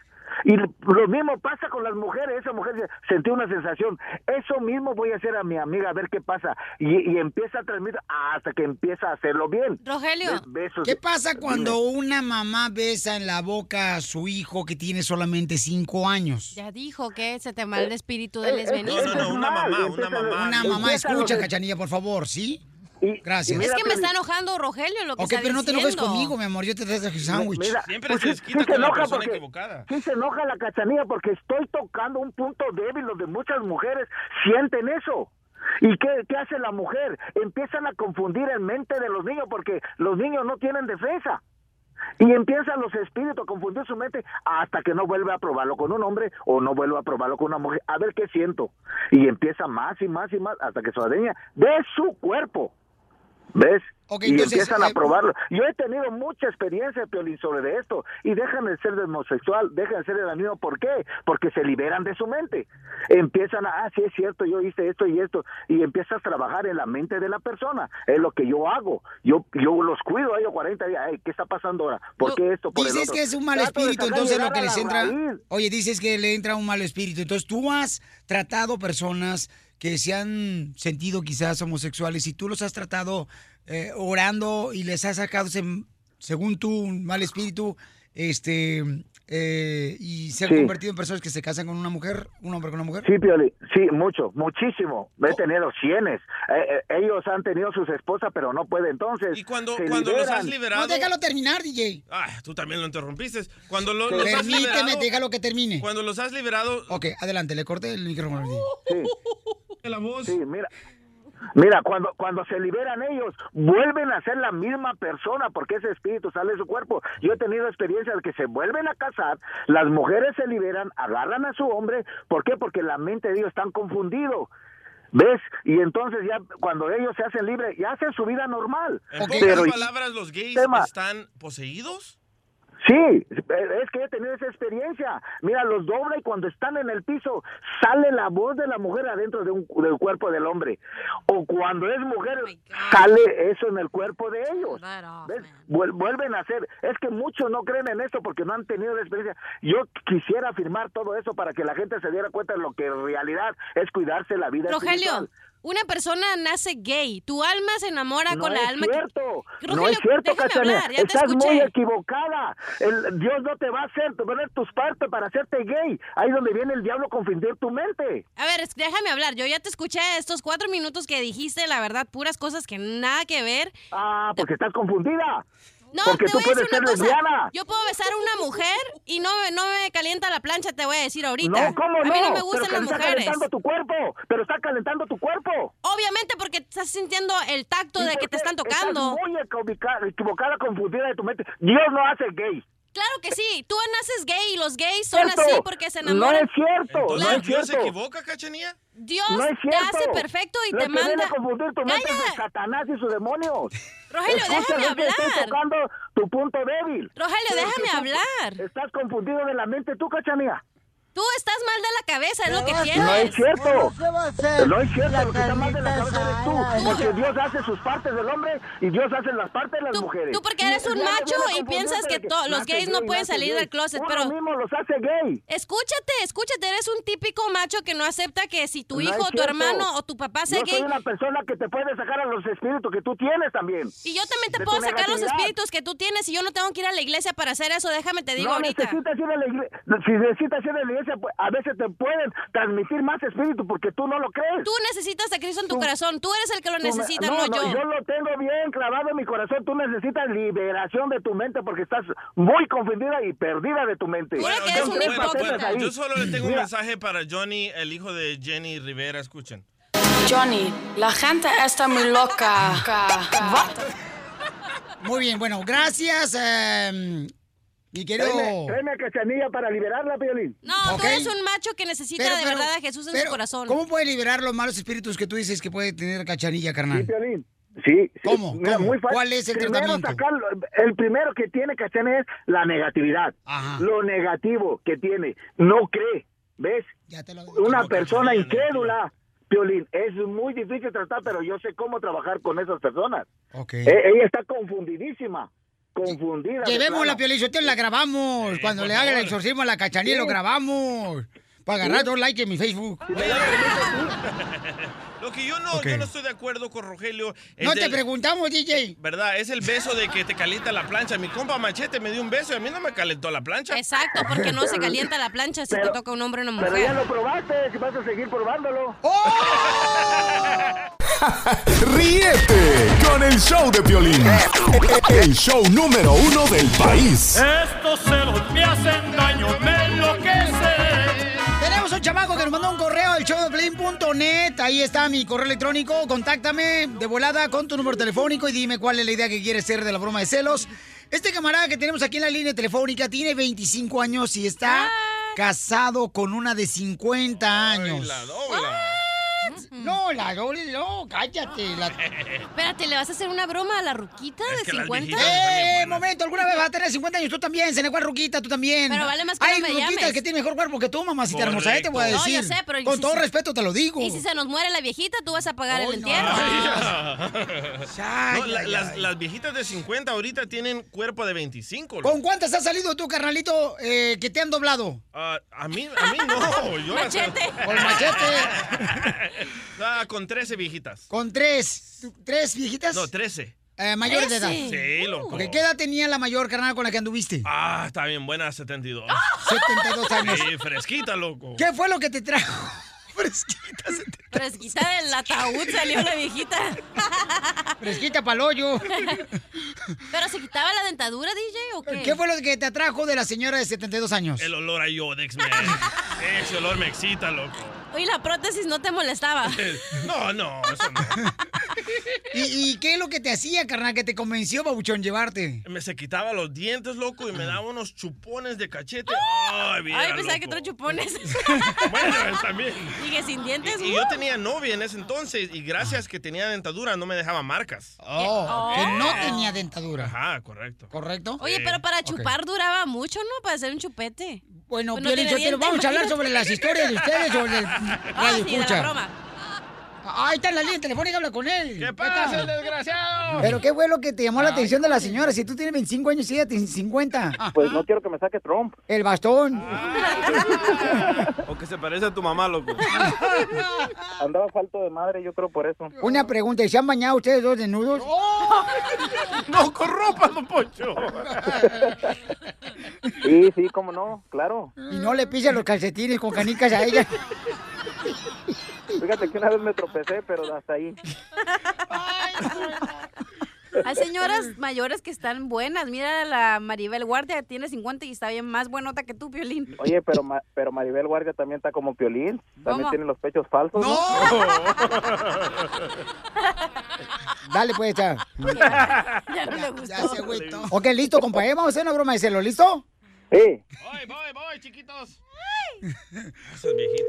Y lo mismo pasa con las mujeres, esa mujer sentí una sensación, eso mismo voy a hacer a mi amiga a ver qué pasa y, y empieza a transmitir hasta que empieza a hacerlo bien. Rogelio, besos- ¿Qué pasa cuando una mamá besa en la boca a su hijo que tiene solamente cinco años? ya dijo que se te mal el espíritu del eh, lesbianismo. no, no, una mamá, una mamá. Una mamá, escucha, Cachanilla, por favor, ¿sí? Gracias. es que me está enojando Rogelio lo que Ok, está pero no te enojes diciendo. conmigo, mi amor, yo te traje sándwich. Mira, pues sí- sí se enoja porque- Sí se enoja la cachanilla porque estoy tocando un punto débil donde muchas mujeres sienten eso. ¿Y qué, qué hace la mujer? Empiezan a confundir en mente de los niños porque los niños no tienen defensa. Y empiezan los espíritus a confundir su mente hasta que no vuelve a probarlo con un hombre o no vuelve a probarlo con una mujer. A ver qué siento. Y empieza más y más y más hasta que se adueña de su cuerpo. ¿Ves? Y entonces, empiezan a eh, probarlo. Yo he tenido mucha experiencia, Piolín, sobre esto. Y dejan de ser de homosexual, dejan de ser de amigo. ¿Por qué? Porque se liberan de su mente. Empiezan a, ah, sí es cierto, yo hice esto y esto. Y empiezas a trabajar en la mente de la persona. Es lo que yo hago. Yo yo los cuido a ellos 40 días. ¿Qué está pasando ahora? ¿Por qué esto? Por el Dices otro? que es un mal espíritu, entonces lo que les entra. raíz. Oye, dices que le entra un mal espíritu. Entonces tú has tratado personas que se han sentido quizás homosexuales y tú los has tratado eh, orando y les has sacado, ese, según tú, un mal espíritu, este, eh, y se han Sí. convertido en personas que se casan con una mujer, un hombre con una mujer. Sí, Pioli, sí, mucho, muchísimo. He tenido cienes. Eh, eh, ellos han tenido sus esposas, pero no pueden. Entonces, Y cuando, cuando los has liberado. No, déjalo terminar, DJ. Ah, tú también lo interrumpiste. Cuando lo- los has liberado. déjalo que termine. Cuando los has liberado. Ok, adelante, le corté el micrófono. DJ. La voz. Sí, mira. Mira, cuando, cuando se liberan ellos, vuelven a ser la misma persona porque ese espíritu sale de su cuerpo. Yo he tenido experiencias de que se vuelven a casar, las mujeres se liberan, agarran a su hombre. ¿Por qué? Porque la mente de ellos están confundido. ¿Ves? Y entonces ya cuando ellos se hacen libres, ya hacen su vida normal. En Pero pocas palabras, ¿los gays tema- están poseídos? Sí, es que he tenido esa experiencia. Mira, los dobla y cuando están en el piso sale la voz de la mujer adentro de un, del cuerpo del hombre. O cuando es mujer, sale eso en el cuerpo de ellos. ¿Ves? Vuel- vuelven a hacer. Es que muchos no creen en esto porque no han tenido la experiencia. Yo quisiera afirmar todo eso para que la gente se diera cuenta de lo que en realidad es cuidarse la vida Rogelio, espiritual. Una persona nace gay. Tu alma se enamora No con la alma cierto, que... no Rogelio, es cierto, hablar, ya Estás muy equivocada. El, Dios no te va a hacer poner tus partes para hacerte gay. Ahí es donde viene el diablo a confundir tu mente. A ver, déjame hablar. Yo ya te escuché estos cuatro minutos que dijiste, la verdad, puras cosas que nada que ver. Ah, porque estás confundida. No, porque te tú voy a decir puedes ser una cosa. lesbiana. Yo puedo besar a una mujer y no, me- no me calienta la plancha, te voy a decir ahorita. No, ¿cómo a no? mí no me pero gustan que las está mujeres. calentando tu cuerpo. Pero está calentando tu cuerpo. Obviamente porque estás sintiendo el tacto de que te están tocando. Estás muy equivocada, confundida de tu mente. Dios no hace gay. Claro que sí, tú naces gay y los gays son Cierto. así porque se No enamoran. es cierto, no Entonces, es ¿Dios se cierto. equivoca, Cachanía? Dios no es te cierto. hace perfecto y Lo te que viene manda. a confundir tu mente es Satanás y sus demonios. Rogelio, déjame hablar. tocando tu punto débil. Rogelio, Pero déjame hablar. Estás confundido de la mente tú, Cachanía. Tú estás mal de la cabeza, es lo que tienes. No es cierto. se va a hacer No es cierto. la Lo que está mal de la cabeza eres tú. Porque Dios hace sus partes del hombre y Dios hace las partes de las mujeres. Tú porque eres un macho y piensas que to- los gays no pueden salir gay. del closet, Uno pero... mismo los hace gay. Escúchate, escúchate, eres un típico macho que no acepta que si tu No hijo, tu hermano o tu papá sea Yo gay... soy una persona que te puede sacar a los espíritus que tú tienes también. Y yo también te puedo sacar los espíritus que tú tienes y yo no tengo que ir a la iglesia para hacer eso, déjame te digo no ahorita. necesitas ir a la iglesia. Si necesitas ir a la iglesia, a veces te pueden transmitir más espíritu porque tú no lo crees. Tú necesitas a Cristo en tu Tú- corazón, tú eres el que lo necesita, no, yo. yo lo tengo bien clavado en mi corazón. Tú necesitas liberación de tu mente porque estás muy confundida y perdida de tu mente. Bueno, yo, tres bueno, facetas bueno, ahí. yo solo le tengo un mensaje para Johnny, el hijo de Jenny Rivera. Escuchen. Johnny, la gente está muy loca. Muy bien, bueno, gracias, eh, mi querido... Tráeme, tráeme a Cachanilla para liberarla, Piolín. No, Ok. tú eres un macho que necesita Pero, de pero, verdad a Jesús en pero, su corazón. ¿Cómo puede liberar los malos espíritus que tú dices que puede tener Cachanilla, carnal? Sí, Piolín. Sí, sí. ¿Cómo? Mira, ¿Cómo? muy fácil. ¿Cuál es el Primero tratamiento? sacarlo- el primero que tiene Cachanilla es la negatividad. Ajá. Lo negativo que tiene. No cree. ¿Ves? Una persona incrédula, Piolín, es muy difícil tratar, pero yo sé cómo trabajar con esas personas. Ok. E- ella está confundidísima. Confundida. de Llevemos la grabamos. Cuando le haga el exorcismo a la Cachanilla, Sí. lo grabamos. Para agarrar dos likes en mi Facebook. Lo que yo no, Ok. yo no estoy de acuerdo con Rogelio es No te preguntamos, DJ. ¿Verdad? Es el beso de que te calienta la plancha. Mi compa Machete me dio un beso y a mí no me calentó la plancha. Exacto, porque no se calienta la plancha si te toca un hombre o una Pero ya mujer. lo probaste, que vas a seguir probándolo. Ríete con el show de Piolín. El show número uno del país. Estos celos me hacen daño, me chamaco que nos mandó un correo al showdeplin.net. Ahí está mi correo electrónico. Contáctame de volada con tu número telefónico y dime cuál es la idea que quieres hacer de la broma de celos. Este camarada que tenemos aquí en la línea telefónica tiene 25 años y está casado con una de 50 años. No, la doble, no, cállate. La... Espérate, ¿le vas a hacer una broma a la ruquita de que las 50? ¡Eh, momento! ¿Alguna vez vas a tener 50 años? Tú también, se cuál ruquita, tú también. Pero vale más que Hay no me ruquitas llames. que tienen mejor cuerpo que tú, mamacita hermosa, ¿eh? te voy a No, decir. yo sé, pero... Con si todo se- respeto te lo digo. Y si se nos muere la viejita, tú vas a pagar el entierro. No, la- las, las viejitas de 50 ahorita tienen cuerpo de 25. ¿Con cuántas has salido tú, carnalito, eh, que te han doblado? Ah, a mí, a mí no. Yo las- Machete. Con machete. Ah, con 13 viejitas. Con tres. ¿Tú- ¿Tres viejitas? No, 13. Eh, mayores de edad. Sí, loco. ¿Qué edad tenía la mayor carnal con la que anduviste? Ah, está bien buena, 72. 72 años. Sí, fresquita, loco. ¿Qué fue lo que te trajo? Fresquita del ataúd salió la viejita. Fresquita pa'l hoyo. ¿Pero se quitaba la dentadura, DJ, o qué? ¿Qué fue lo que te atrajo de la señora de 72 años? El olor a Yodex, man. Ese olor me excita, loco. Oye, la prótesis no te molestaba. No, no, eso no. ¿Y, y qué es lo que te hacía, carnal, que te convenció, babuchón, llevarte? Me se quitaba los dientes, loco, y me daba unos chupones de cachete. Ay, bien, Ay, pensaba que otros chupones. Bueno, también. Dije, sin dientes. Y, y yo tenía novia en ese entonces, y gracias que tenía dentadura no me dejaba marcas. Oh, que no tenía dentadura. Ajá, correcto. ¿Correcto? Oye, pero para chupar duraba mucho, ¿no? Para hacer un chupete. Bueno, Pues Piolín Sotelo, dientes, vamos a hablar sobre las historias de ustedes o del Ah, radio sí, de la broma. Ahí está en la línea telefónica, habla con él. ¿Qué pasa, el desgraciado? Pero qué fue lo que te llamó la atención de la señora. Si tú tienes 25 años y ella tiene 50. Pues no quiero que me saque Trump. El bastón. O que se parece a tu mamá, loco. Andaba falto de madre, yo creo por eso. Una pregunta, ¿y se han bañado ustedes dos desnudos? No, con ropa, don Poncho. Sí, sí, cómo no, claro. Y no le pisan los calcetines con canicas a ella. Fíjate que una vez me tropecé, pero hasta ahí. Hay señoras mayores que están buenas. Mira la Maribel Guardia, tiene 50 y está bien más buenota que tú, Piolín. Oye, pero Ma- pero Maribel Guardia también está como Piolín. También ¿Cómo? tiene los pechos falsos, ¿no? Dale, pues, ya. ya no le gustó. Ya se agüitó. Ok, listo. Vamos a hacer una broma de celo, ¿listo? Sí. Voy, voy, voy, chiquitos. Eso es viejito.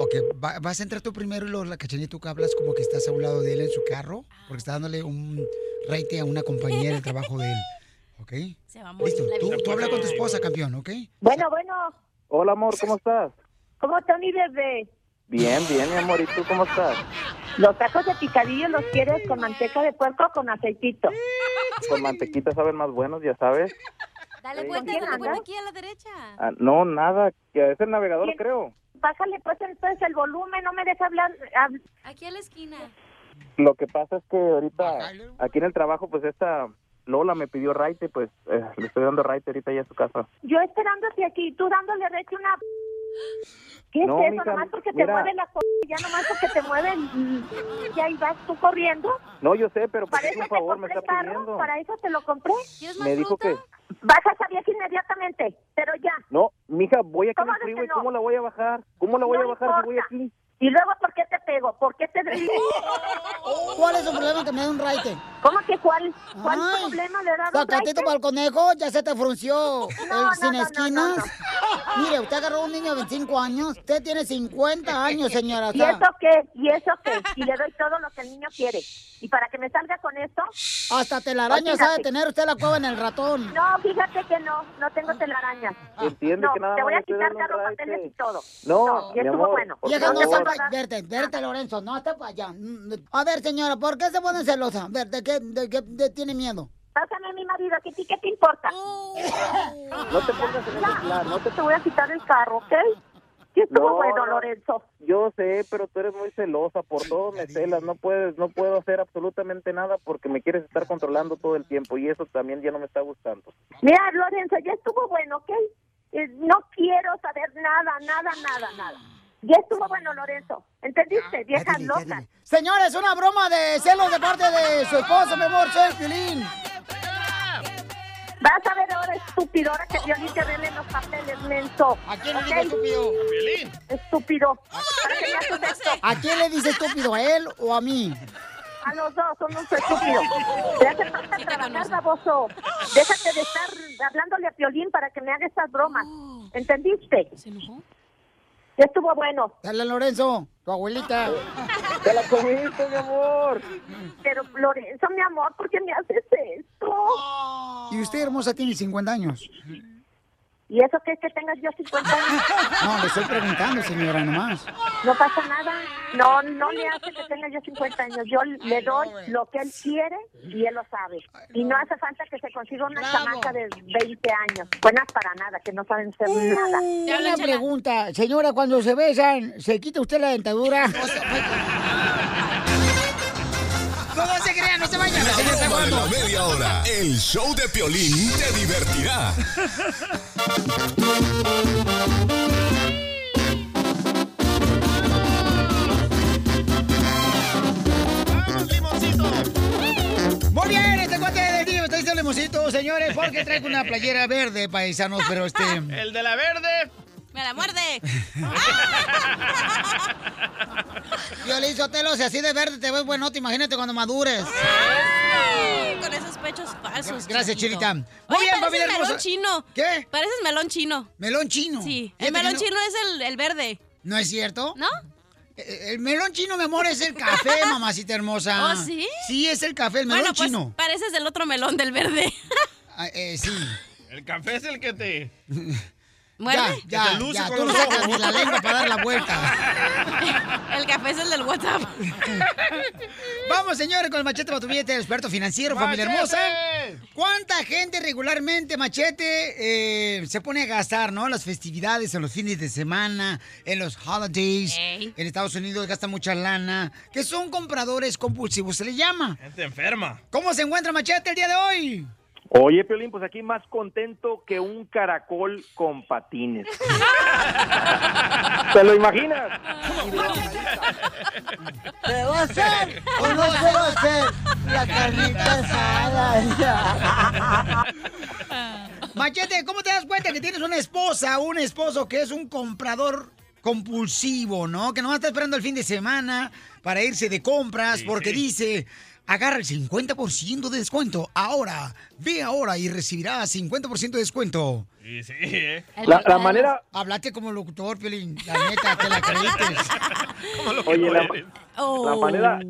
Ok, va- vas a entrar tú primero y luego la cachanilla tú que hablas como que estás a un lado de él en su carro, porque está dándole un raite a una compañera del trabajo de él. ¿Ok? Se va a morir Listo, la tú, habla con tu esposa, campeón, ¿ok? Bueno, bueno, Hola, amor, ¿cómo estás? ¿cómo está mi bebé? Bien, bien, mi amor. ¿Y tú cómo estás? Los tacos de picadillo los quieres con manteca de puerco o con aceitito. Con mantequita saben más buenos, ya sabes. Dale ¿Con vuelta, dale vuelta aquí a la derecha. Ah, no, nada, que es el navegador, ¿Quién? creo. Bájale pues entonces el volumen, no me deja hablar. hab- Aquí a la esquina. Lo que pasa es que ahorita, aquí en el trabajo, pues esta Lola me pidió raite, pues eh, le estoy dando raite ahorita ya a su casa. Yo esperándote aquí, tú dándole reche una... ¿Qué No, es eso? nomás porque te mira. mueve la co... Ya nomás porque te mueve. Y ahí vas tú corriendo. No, yo sé, pero pues Para es eso un te favor, me compré está carro, pidiendo. para eso te lo compré. Me dijo que... Baja esa vieja inmediatamente, pero ya. No, mija, voy aquí en ¿Cómo el freeway, no? ¿cómo la voy a bajar? ¿Cómo la voy No a bajar si voy importa. aquí? Y luego, ¿por qué te pego? ¿Por qué te? ¿Cuál es su problema que me dé un raite? ¿Cómo que cuál? ¿Cuál Ay, problema le da un Sacatito raite? para el conejo, ya se te frunció No, el sin no, no, esquinas. no, Mire, usted agarró a un niño de 25 años, usted tiene 50 años, señora. ¿Y eso qué? ¿Y eso qué? Y le doy todo lo que el niño quiere. ¿Y para que me salga con esto? hasta telaraña Fíjate. sabe tener usted la cueva en el ratón. No, fíjate que no, no tengo telarañas. Entiende No, que nada te voy a quitar raite. papeles y todo. No, ya estuvo amor, bueno. por Vieja, no verte, verte, Lorenzo, no, hasta para allá. Mm, A ver, señora, ¿por qué se pone celosa? A ver, ¿de qué, de qué de- tiene miedo? Pásame a mi marido, ¿qué, ti- qué te importa? No te pongas en ese plan, no te... Te voy a quitar el carro, ¿ok? Sí estuvo No, bueno, no. Lorenzo. Yo sé, pero tú eres muy celosa, por todo me celas, no puedes, no puedo hacer absolutamente nada porque me quieres estar controlando todo el tiempo y eso también ya no me está gustando. Mira, Lorenzo, ya estuvo bueno, ¿ok? Eh, no quiero saber nada, nada, nada, nada. Ya estuvo bueno, Lorenzo. ¿Entendiste? Vieja loca. Señora, es una broma de celos de parte de su esposo, mi amor, soy Piolín. Vas a ver ahora, estúpido, ahora que Violín te rele los papeles, menso. ¿A quién le ¿ok? digo estúpido? Violín. Estúpido. ¿A quién le dice estúpido? ¿A él o a mí? A los dos, son unos estúpidos. Te hace falta trabajar, baboso. Déjate de estar hablándole a Piolín para que me haga estas bromas. ¿Entendiste? ¿Se enojó? Ya estuvo bueno. Dale, Lorenzo, tu abuelita. ¡Te la comiste, mi amor! Pero, Lorenzo, mi amor, ¿por qué me haces esto? Y usted, hermosa, tiene 50 años. ¿Y eso qué es que tengas yo 50 años? No, le estoy preguntando, señora, nomás. No pasa nada. No, no le hace que tenga yo 50 años. Yo le doy lo que él quiere y él lo sabe. Y no hace falta que se consiga una chamaca de 20 años. Buenas para nada, que no saben ser nada. Una pregunta, señora, cuando se besan, ¿se quita usted la dentadura? ¿Cómo se crean? No se vayan, La broma de la media hora. El show de Piolín te divertirá. Muy bien, este cuate del día me está diciendo limoncito, señores, porque traigo una playera verde, paisanos, pero este... El de la verde. ¡Me la muerde! Violín Sotelo, si así de verde te ves buenote, imagínate cuando madures. Ay, con esos pechos falsos. Gracias, chiquito. Chilita. Muy Oye, bien, pareces melón hermosa. chino. ¿Qué? Pareces melón chino. ¿Melón chino? Sí. El melón no- chino es el, el verde. ¿No es cierto? ¿No? Eh, El melón chino, mi amor, es el café, mamacita hermosa. ¿Oh, sí? Sí, es el café, el melón bueno, pues chino. pareces el otro melón del verde. Ah, eh, sí. El café es el que te... ¿Muerde? Ya, Que te ya, luce ya, con tú no los sacas ojos. ni la lengua para dar la vuelta. El café es el del WhatsApp. Vamos, señores, con el machete para tu billete, el experto financiero, familia hermosa. ¿Cuánta gente regularmente, machete, eh, se pone a gastar, ¿no? En las festividades, en los fines de semana, en los holidays. En Estados Unidos gasta mucha lana. Que son compradores compulsivos, se le llama. Gente enferma. ¿Cómo se encuentra machete el día de hoy? Oye, Piolín, pues aquí más contento que un caracol con patines. ¿Te lo imaginas? ¿Se va a hacer o no se va a hacer la carnita asada? Machete, ¿cómo te das cuenta que tienes una esposa, un esposo que es un comprador compulsivo, ¿no? Que nomás está esperando el fin de semana para irse de compras Sí, porque sí. dice, agarra el 50% de descuento. Ahora, ve ahora y recibirá 50% de descuento. Sí, sí, ¿eh? La- la manera- Hablaste como locutor, Piolín. La neta, te la creíste. Oye, la, Oh. la manera,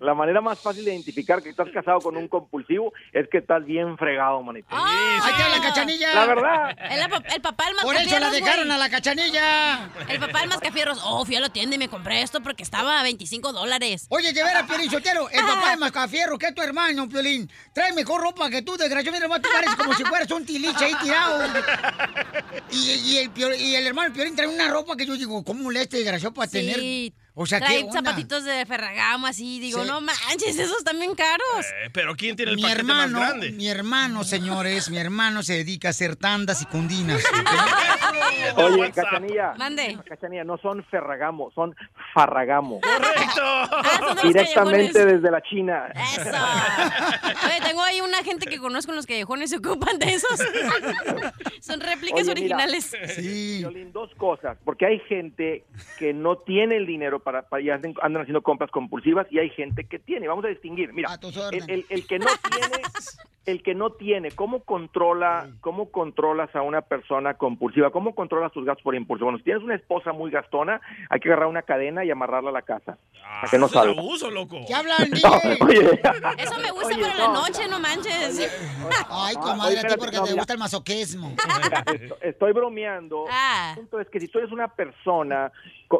la manera más fácil de identificar que estás casado con un compulsivo es que estás bien fregado, manito. Ahí está la cachanilla. La verdad. El, el papá del Por eso la mascafierros, dejaron güey. a la cachanilla. El papá del mascafierros. Oh, fui a la tienda y me compré esto porque estaba a 25 dólares. Oye, de veras, Piolín Sotelo, el papá de Mascafierro, que es tu hermano, Piolín, trae mejor ropa que tú, desgraciado. Mira, tú pareces como si fueras un tiliche ahí tirado. Y, y el, y el hermano Piolín trae una ropa que yo digo, ¿cómo le este desgraciado para Sí. tener? O sea, Trae ¿qué zapatitos de Ferragamo así. Digo, Sí. no manches, esos también caros. Eh, pero ¿quién tiene el Mi paquete hermano, más grande? mi hermano, señores, mi hermano se dedica a hacer tandas y cundinas. Oye, Cachanilla. Mande. Cachanilla, no son Ferragamo, son Farragamo. ¡Correcto! Ah, Directamente callejones. desde la China. Eso. Oye, tengo ahí una gente que conozco en los callejones se ocupan de esos. Son réplicas Oye, mira, originales. Violín, dos cosas, porque hay gente que no tiene el dinero para, para y hacen- andan haciendo compras compulsivas y hay gente que tiene. Vamos a distinguir. Mira, el, el- el que no tiene, el que no tiene, ¿cómo controla, cómo controlas a una persona compulsiva? ¿Cómo controlas tus gastos por impulso? Bueno, si tienes una esposa muy gastona, hay que agarrar una cadena y amarrarla a la casa para que no Eso es salga. abuso, loco. ¿Qué hablan, Oye, Eso me gusta Oye, para la no. noche, no manches. Ay, Ah, comadre, oye, a ti porque no, te gusta el masoquismo. Estoy bromeando. Ah. El punto es que si tú eres una persona,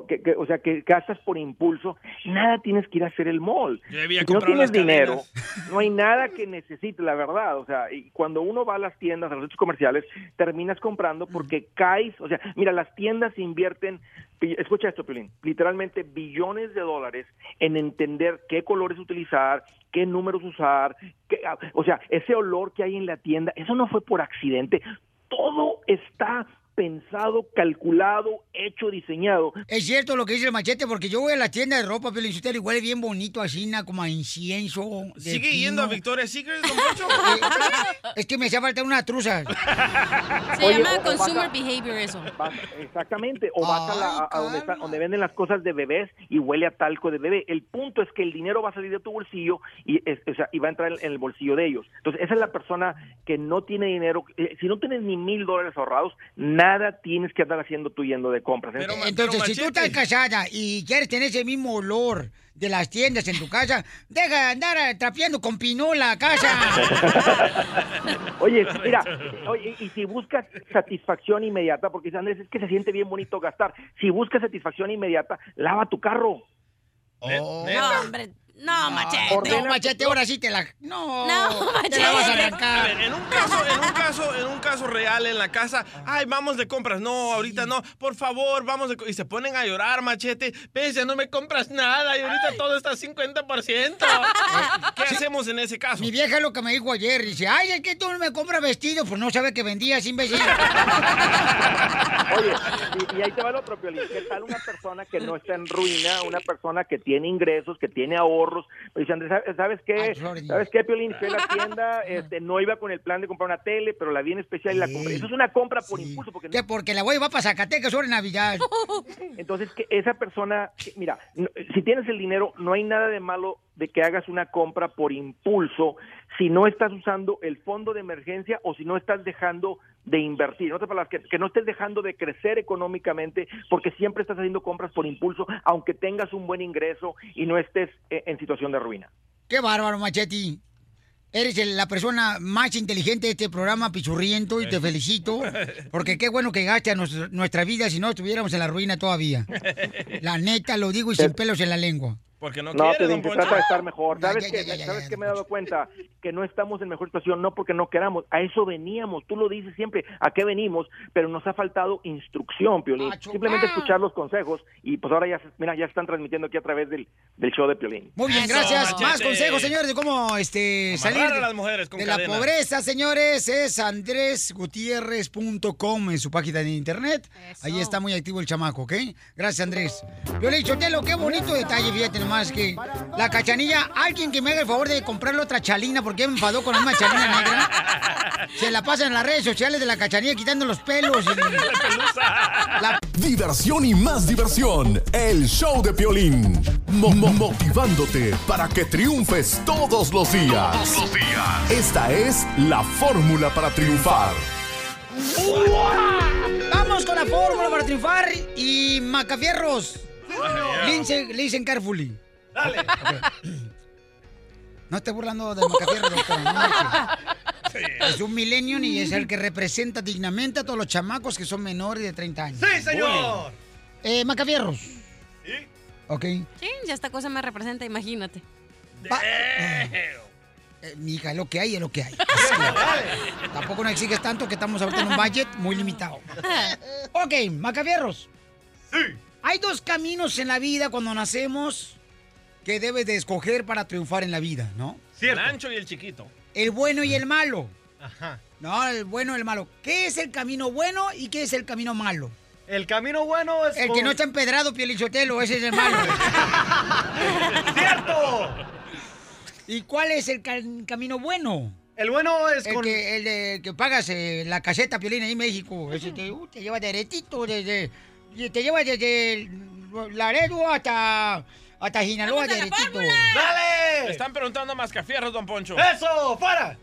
que, que- o sea, que gastas por impulso, nada tienes que ir a hacer el mall. Yo debía Si no tienes dinero, cadenas. no hay nada que necesites, la verdad. O sea, y cuando uno va a las tiendas, a los centros comerciales, terminas comprando porque caes. O sea, mira, las tiendas invierten, escucha esto, Piolín, literalmente billones de dólares en entender qué colores utilizar, qué números usar. qué- ah, o sea, ese olor que hay en la tienda, eso no fue por accidente. Todo está pensado, calculado, hecho, diseñado. Es cierto lo que dice el machete, porque yo voy a la tienda de ropa, pero y huele bien bonito, así, na, como a incienso. de ¿Sigue yendo a. Victoria's Secret, don? Es que me hacía falta una truza. Se Oye, llama consumer a- behavior eso. Vas- exactamente, o vas a, la- a- a donde, está- donde venden las cosas de bebés y huele a talco de bebé. El punto es que el dinero va a salir de tu bolsillo y, es- o sea, y va a entrar en, en el bolsillo de ellos. Entonces, esa es la persona que no tiene dinero. Eh, si no tienes ni mil dólares ahorrados, nada tienes que andar haciendo tú yendo de compras. ¿eh? Entonces, si tú estás casada y quieres tener ese mismo olor de las tiendas en tu casa, deja de andar eh, trapeando con pinola a casa. Oye, mira, oye, y si buscas satisfacción inmediata, porque Andrés, es que se siente bien bonito gastar. Si buscas satisfacción inmediata, lava tu carro. Oh. No, hombre. No, machete. No, machete, ahora sí te la... No, No, te la vas a machete. A arrancar. ver, en un caso, en un caso, en un caso real en la casa, ay, vamos de compras. No, ahorita no. Por favor, vamos de co-". y se ponen a llorar, machete. Ves, ya no me compras nada y ahorita todo está 50%. ¿Qué hacemos en ese caso? Mi vieja lo que me dijo ayer, dice, ay, es que tú no me compras vestido, pues no sabe que vendías, imbécil. Oye, y, y ahí te va el otro, Piolín. ¿Qué tal una persona que no está en ruina, una persona que tiene ingresos, que tiene ahorros? Me dice, Andrés, ¿sabes- ¿sabes qué? ¿Sabes qué, Piolín? Fui a la tienda, este, no iba con el plan de comprar una tele, pero la vi en especial y la compra. Eso es una compra por impulso. Porque Que porque la voy va para Zacatecas sobre Navidad. Entonces, que esa persona, mira, si tienes el dinero, no hay nada de malo de que hagas una compra por impulso si no estás usando el fondo de emergencia o si no estás dejando de invertir. En otras palabras, que, que no estés dejando de crecer económicamente porque siempre estás haciendo compras por impulso, aunque tengas un buen ingreso y no estés eh, en situación de ruina. Qué bárbaro, Machete. Eres el- la persona más inteligente de este programa, Pichurriento, y te felicito. Porque qué bueno que gaste a nuestra, nuestra vida si no estuviéramos en la ruina todavía. La neta, lo digo y sin pelos en la lengua. Porque no, No, quiere, Piolín, don Poncho. trata de estar mejor. Ya, ¿Sabes ya, qué? ya, ya, ¿Sabes ya, qué me he dado cuenta? Que no estamos en mejor situación, no porque no queramos. A eso veníamos. Tú lo dices siempre. ¿A qué venimos? Pero nos ha faltado instrucción, Piolín. Simplemente escuchar los consejos. Y pues ahora ya, se- mira, ya están transmitiendo aquí a través del, del show de Piolín. Muy bien, gracias. Más consejos, señores, de cómo este, salir Amarrar de, las mujeres con de la pobreza, señores. Es andresgutierrez.com en su página de internet. Ahí está muy activo el chamaco, ¿ok? Gracias, Andrés. Yo le he dicho, Telo, qué bonito detalle, fíjate nomás, que la cachanilla, alguien que me haga el favor de comprarle otra chalina, porque me enfadó con la misma chalina negra. Se la pasa en las redes sociales de la cachanilla quitando los pelos. y- La Diversión y más diversión. El show de Piolín. Mo- mo- motivándote para que triunfes todos los días. Todos los días. Esta es la fórmula para triunfar. Vamos con la fórmula para triunfar y Macafierros. Listen, listen carefully. Dale. No esté burlando de Macafierros, doctor. no. Es un millennium y es el que representa dignamente a todos los chamacos que son menores de 30 años. ¡Sí, señor! Eh, Macafierros. Ok. Sí, ya esta cosa me representa, imagínate. Eh, mija, lo que hay es lo que hay. Tampoco no exiges tanto que estamos ahorita en un budget muy limitado. Ok, Macafierros. Sí. Hay dos caminos en la vida cuando nacemos que debes de escoger para triunfar en la vida, ¿no? El ancho y el chiquito. El bueno y el malo. Ajá. No, el bueno y el malo. ¿Qué es el camino bueno y qué es el camino malo? El camino bueno es. El que no está empedrado, Pielichotelo, ese es el malo. ¡Cierto! ¿Y cuál es el ca- camino bueno? El bueno es el con- Que, el de que pagas eh, la caseta, Piolín, ahí en México. Ese te, uh, te lleva derechito desde... Te lleva desde Laredo hasta... Hasta Sinaloa derechito. ¡Dale! Están preguntando a Mascafierros, don Poncho. ¡Eso! ¡Fuera!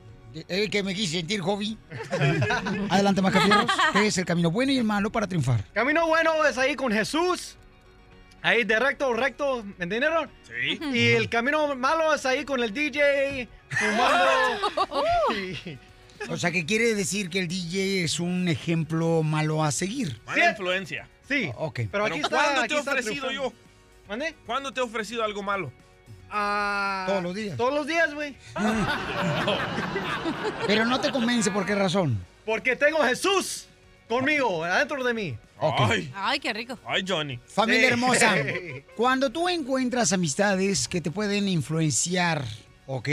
El que me quise sentir hobby. Adelante, Macafierros. ¿Qué es el camino bueno y el malo para triunfar? Camino bueno es ahí con Jesús. Ahí de recto, recto, ¿me entendieron? Sí. Y el camino malo es ahí con el DJ, fumando. O sea, que quiere decir que el DJ es un ejemplo malo a seguir. Mala influencia. Sí. Ok. Pero aquí está, ¿cuándo aquí te he ofrecido yo? ¿Mande? ¿Cuándo te he ofrecido algo malo? Ah, Todos los días. Todos los días, güey. Pero no te convence por qué razón. Porque tengo a Jesús conmigo, adentro de mí. Ay, Ay, qué rico. ay, Johnny. Familia Sí. hermosa, cuando tú encuentras amistades que te pueden influenciar, ¿ok?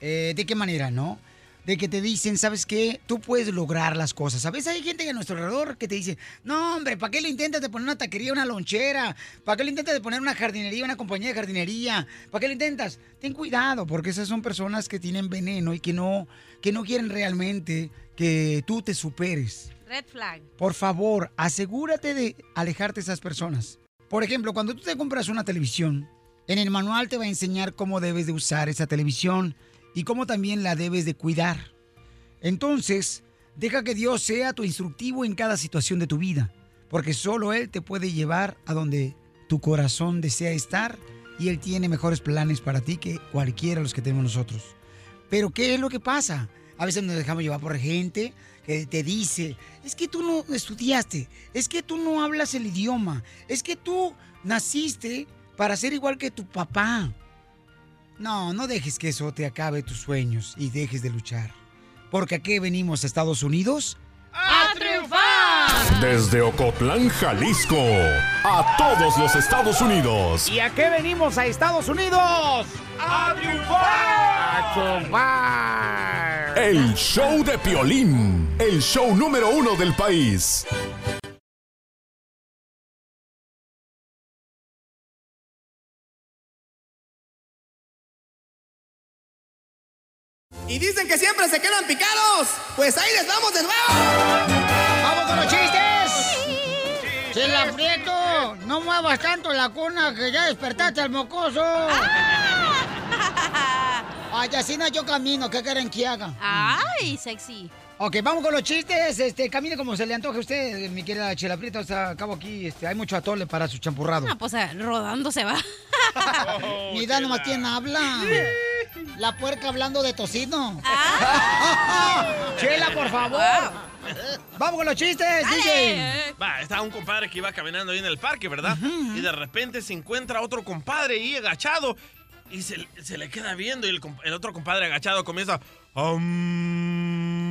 Eh, ¿De qué manera, no? De que te dicen, ¿sabes qué? Tú puedes lograr las cosas. A veces hay gente a nuestro alrededor que te dice, no, hombre, ¿para qué le intentas de poner una taquería, una lonchera? ¿Para qué le intentas de poner una jardinería, una compañía de jardinería? ¿Para qué le intentas? Ten cuidado, porque esas son personas que tienen veneno y que no, que no quieren realmente que tú te superes. Red flag. Por favor, asegúrate de alejarte de esas personas. Por ejemplo, cuando tú te compras una televisión, en el manual te va a enseñar cómo debes de usar esa televisión y cómo también la debes de cuidar. Entonces, deja que Dios sea tu instructivo en cada situación de tu vida, porque solo Él te puede llevar a donde tu corazón desea estar y Él tiene mejores planes para ti que cualquiera de los que tenemos nosotros. Pero ¿qué es lo que pasa? A veces nos dejamos llevar por gente que te dice, es que tú no estudiaste, es que tú no hablas el idioma, es que tú naciste para ser igual que tu papá. No, no dejes que eso te acabe tus sueños y dejes de luchar. Porque aquí venimos a Estados Unidos ¡A triunfar! Desde Ocotlán, Jalisco, a todos los Estados Unidos. ¿Y a qué venimos a Estados Unidos? ¡A triunfar! ¡A triunfar! El show de Piolín, el show número uno del país. Y dicen que siempre se quedan picados. Pues ahí les vamos de nuevo. ¡Vamos con los chistes! ¡Chela Prieto! No muevas tanto la cuna que ya despertaste al mocoso. Ay, así no yo camino. ¿Qué quieren que haga? Ay, sexy. Ok, vamos con los chistes. Este, camine como se le antoje a usted, mi querida Chela Prieto. Hasta acabo aquí, este, hay mucho atole para su champurrado. Ah, pues eh, rodando se va. Mira, nomás quién habla. La puerca hablando de tocino. Chela, por favor. Vamos con los chistes, DJ. Va, estaba un compadre que iba caminando ahí en el parque, ¿verdad? Y de repente se encuentra otro compadre ahí agachado y se, se le queda viendo y el, otro compadre agachado comienza... "Am,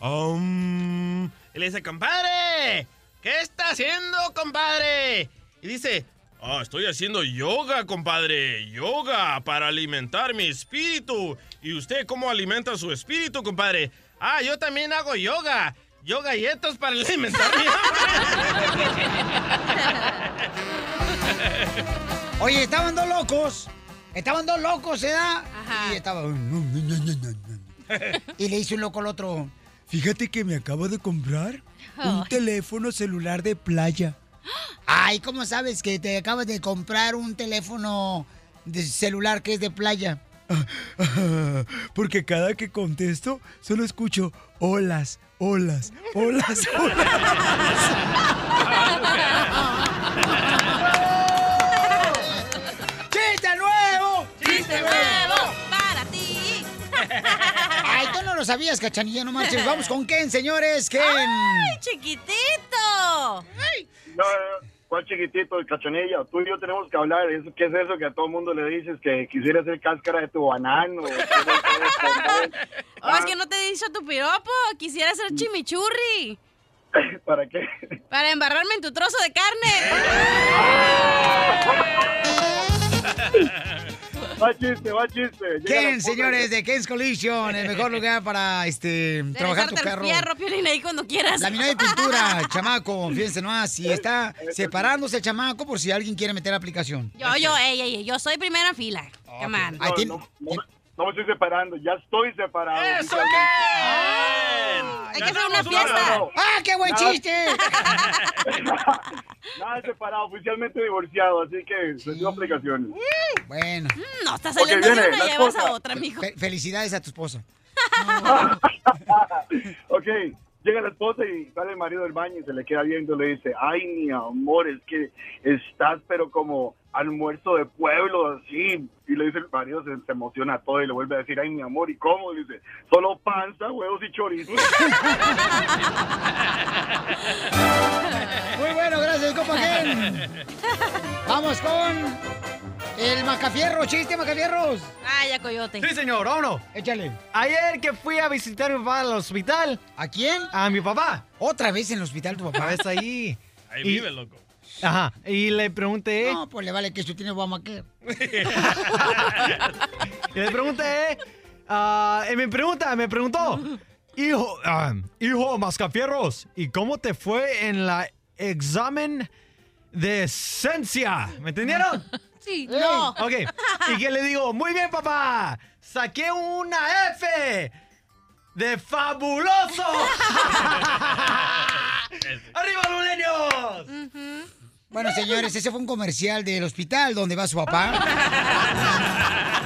am". y le dice, compadre, ¿qué está haciendo, compadre? Y dice, "Ah, estoy haciendo yoga, compadre, yoga para alimentar mi espíritu. ¿Y usted cómo alimenta su espíritu, compadre? Ah, yo también hago yoga. Yo galletas para alimentar mi Oye, estaban dos locos. Estaban dos locos, ¿eh? Y estaba. Y le dice un loco al otro. Fíjate que me acabo de comprar un Ay. teléfono celular de playa. Ay, ¿cómo sabes que te acabas de comprar un teléfono de celular que es de playa? Porque cada que contesto solo escucho olas, olas, olas, ¡Chiste no sabías, cachanilla, no marches. Vamos con Ken, señores, Ken. ¡Ay, chiquitito! No, ¿Cuál chiquitito, cachanilla? Tú y yo tenemos que hablar. ¿Eso, ¿Qué es eso que a todo mundo le dices? Que quisiera hacer cáscara de tu banano. Oh, es que no te he dicho tu piropo. Quisiera ser chimichurri. ¿Para qué? Para embarrarme en tu trozo de carne. Va chiste, va chiste. Llega la Ken, señores, de Ken's Collision, el mejor lugar para este trabajar tu carro. fierro, Piolín, ahí cuando quieras. Laminado de pintura, chamaco, fíjense nomás. Y está separándose el chamaco por si alguien quiere meter la aplicación. Yo, yo, ey, ey, ey, yo soy primera fila. Come on. No, no, no me estoy separando, ya estoy separado. ¡Eso, Hay que hacer una fiesta. ¡Ah, qué buen Nada. chiste! Nada separado, oficialmente divorciado, así que tengo aplicaciones. Bueno. Mm, No, estás Ok, saliendo de viene, una y llevas a otra, mijo. Fe- felicidades a tu esposa. ok, llega la esposa y sale el marido del baño y se le queda viendo y le dice, ay, mi amor, es que estás pero como almuerzo de pueblo, así. Y le dice el marido, se, se emociona todo y le vuelve a decir, ay, mi amor, ¿y cómo? Le dice, solo panza, huevos y chorizo. Muy bueno, gracias, compa Ken. Vamos con el Macafierro, chiste, Macafierros. Ay, ya coyote. Sí, señor, vámonos. Échale. Ayer que fui a visitar a mi papá al hospital. ¿A quién? A mi papá. ¿Otra vez en el hospital tu papá? Otra vez ahí. Ahí Y- vive, loco. Ajá. Y le pregunté. No, pues le vale que tú tienes Obamacare. Y le pregunté. ah, y me pregunta, me preguntó. Hijo, ah, hijo Mascafierros, ¿y cómo te fue en la examen de esencia? ¿Me entendieron? Sí, no. Ok. Y que le digo, muy bien, papá. Saqué una F de fabuloso. ¡Arriba, Lulenios! Bueno, señores, ese fue un comercial del hospital donde va su papá.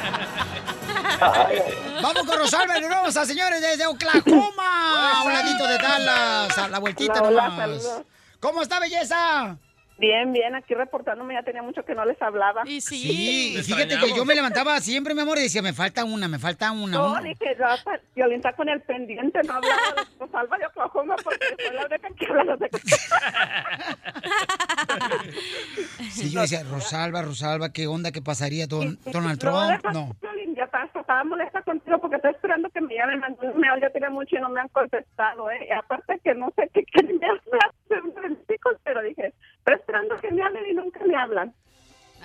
Vamos con Rosalba hermosa, señores, desde Oklahoma, a un ladito de Dallas, a la vueltita Hola, hola, nomás. saludos. ¿Cómo está, belleza? Bien, bien, aquí reportándome, ya tenía mucho que no les hablaba. Y Sí, y fíjate que yo me levantaba siempre, mi amor, y decía, me falta una, me falta una. No, una. dije, ya, pa- Violín está con el pendiente, no hablaba de Rosalba de Oklahoma porque fue la única que habla de Sí, yo decía, Rosalba, Rosalba, ¿qué onda? ¿Qué pasaría don, Donald No, Trump? deja, No. Violín, ya estaba molesta contigo porque estoy esperando que me llamen, mail, ya tiene mucho y no me han contestado, ¿eh? Y aparte que no sé qué, qué me hacen, pero dije, pero esperando que me hablen y nunca me hablan.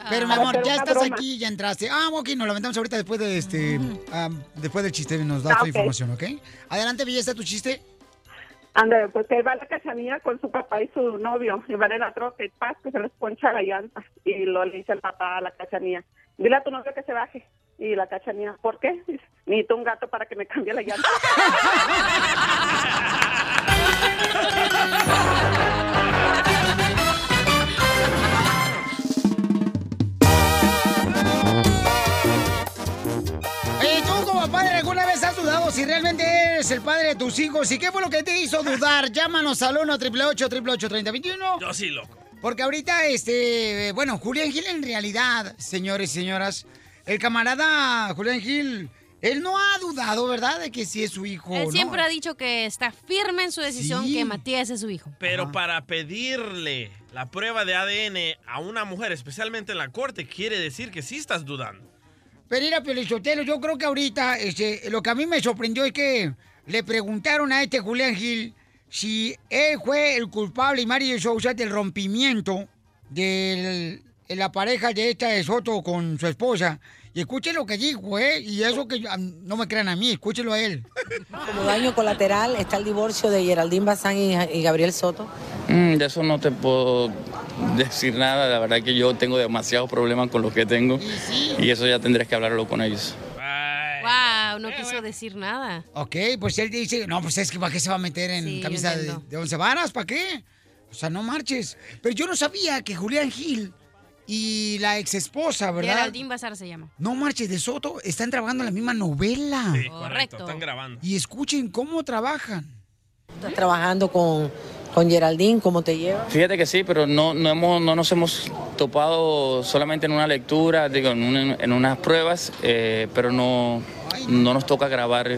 Pero, mi amor, ya estás broma. aquí, ya entraste. Ah, ok, nos lamentamos ahorita después de este, ah, después del chiste, nos das Ah, tu ok. información, ¿ok? Adelante, belleza, tu chiste. Ande, pues que va a la cachanilla con su papá y su novio, y van en la troca y paz, que se les poncha la llanta. Y lo le dice el papá a la cachanilla, dile a tu novio que se baje. Y la cachanilla, ¿por qué? Dice, necesito un gato para que me cambie la llanta. Oye, ¿tú como padre alguna vez has dudado si realmente eres el padre de tus hijos? ¿Y qué fue lo que te hizo dudar? Llámanos al 1 888 888 3021 Yo sí, loco. Porque ahorita, este, bueno, Julián Gil en realidad, señores y señoras, el camarada Julián Gil, él no ha dudado, ¿verdad? De que sí es su hijo. Él ¿no? siempre ha dicho que está firme en su decisión Sí. que Matías es su hijo. Pero para pedirle la prueba de ADN a una mujer, especialmente en la corte, quiere decir que sí estás dudando. Pero mira, Pelichotelo, yo creo que ahorita, este, lo que a mí me sorprendió es que le preguntaron a este Julián Gil si él fue el culpable y Mario Sousa del rompimiento de la pareja de esta de Soto con su esposa. Y escuchen lo que dijo, ¿eh? Y eso que no me crean a mí, escúchelo a él. Como daño colateral está el divorcio de Geraldine Bazán y, y Gabriel Soto. Mm, de eso no te puedo decir nada. La verdad que yo tengo demasiados problemas con lo que tengo y eso ya tendrás que hablarlo con ellos. Wow, no quiso decir nada. Ok, pues él dice, no, pues es que ¿para qué se va a meter en Sí, camisa de, de once varas? ¿Para qué? O sea, no marches. Pero yo no sabía que Julián Gil y la ex esposa, ¿verdad? Geraldine Bazar se llama. No marches de Soto, están trabajando en la misma novela. Sí, correcto. Están grabando. Y escuchen cómo trabajan. Estás trabajando con, con Geraldine, ¿cómo te llevas? Fíjate que sí, pero no, no, hemos, no nos hemos topado solamente en una lectura, digo, en, un- en unas pruebas, eh, pero no, no nos toca grabar, eh,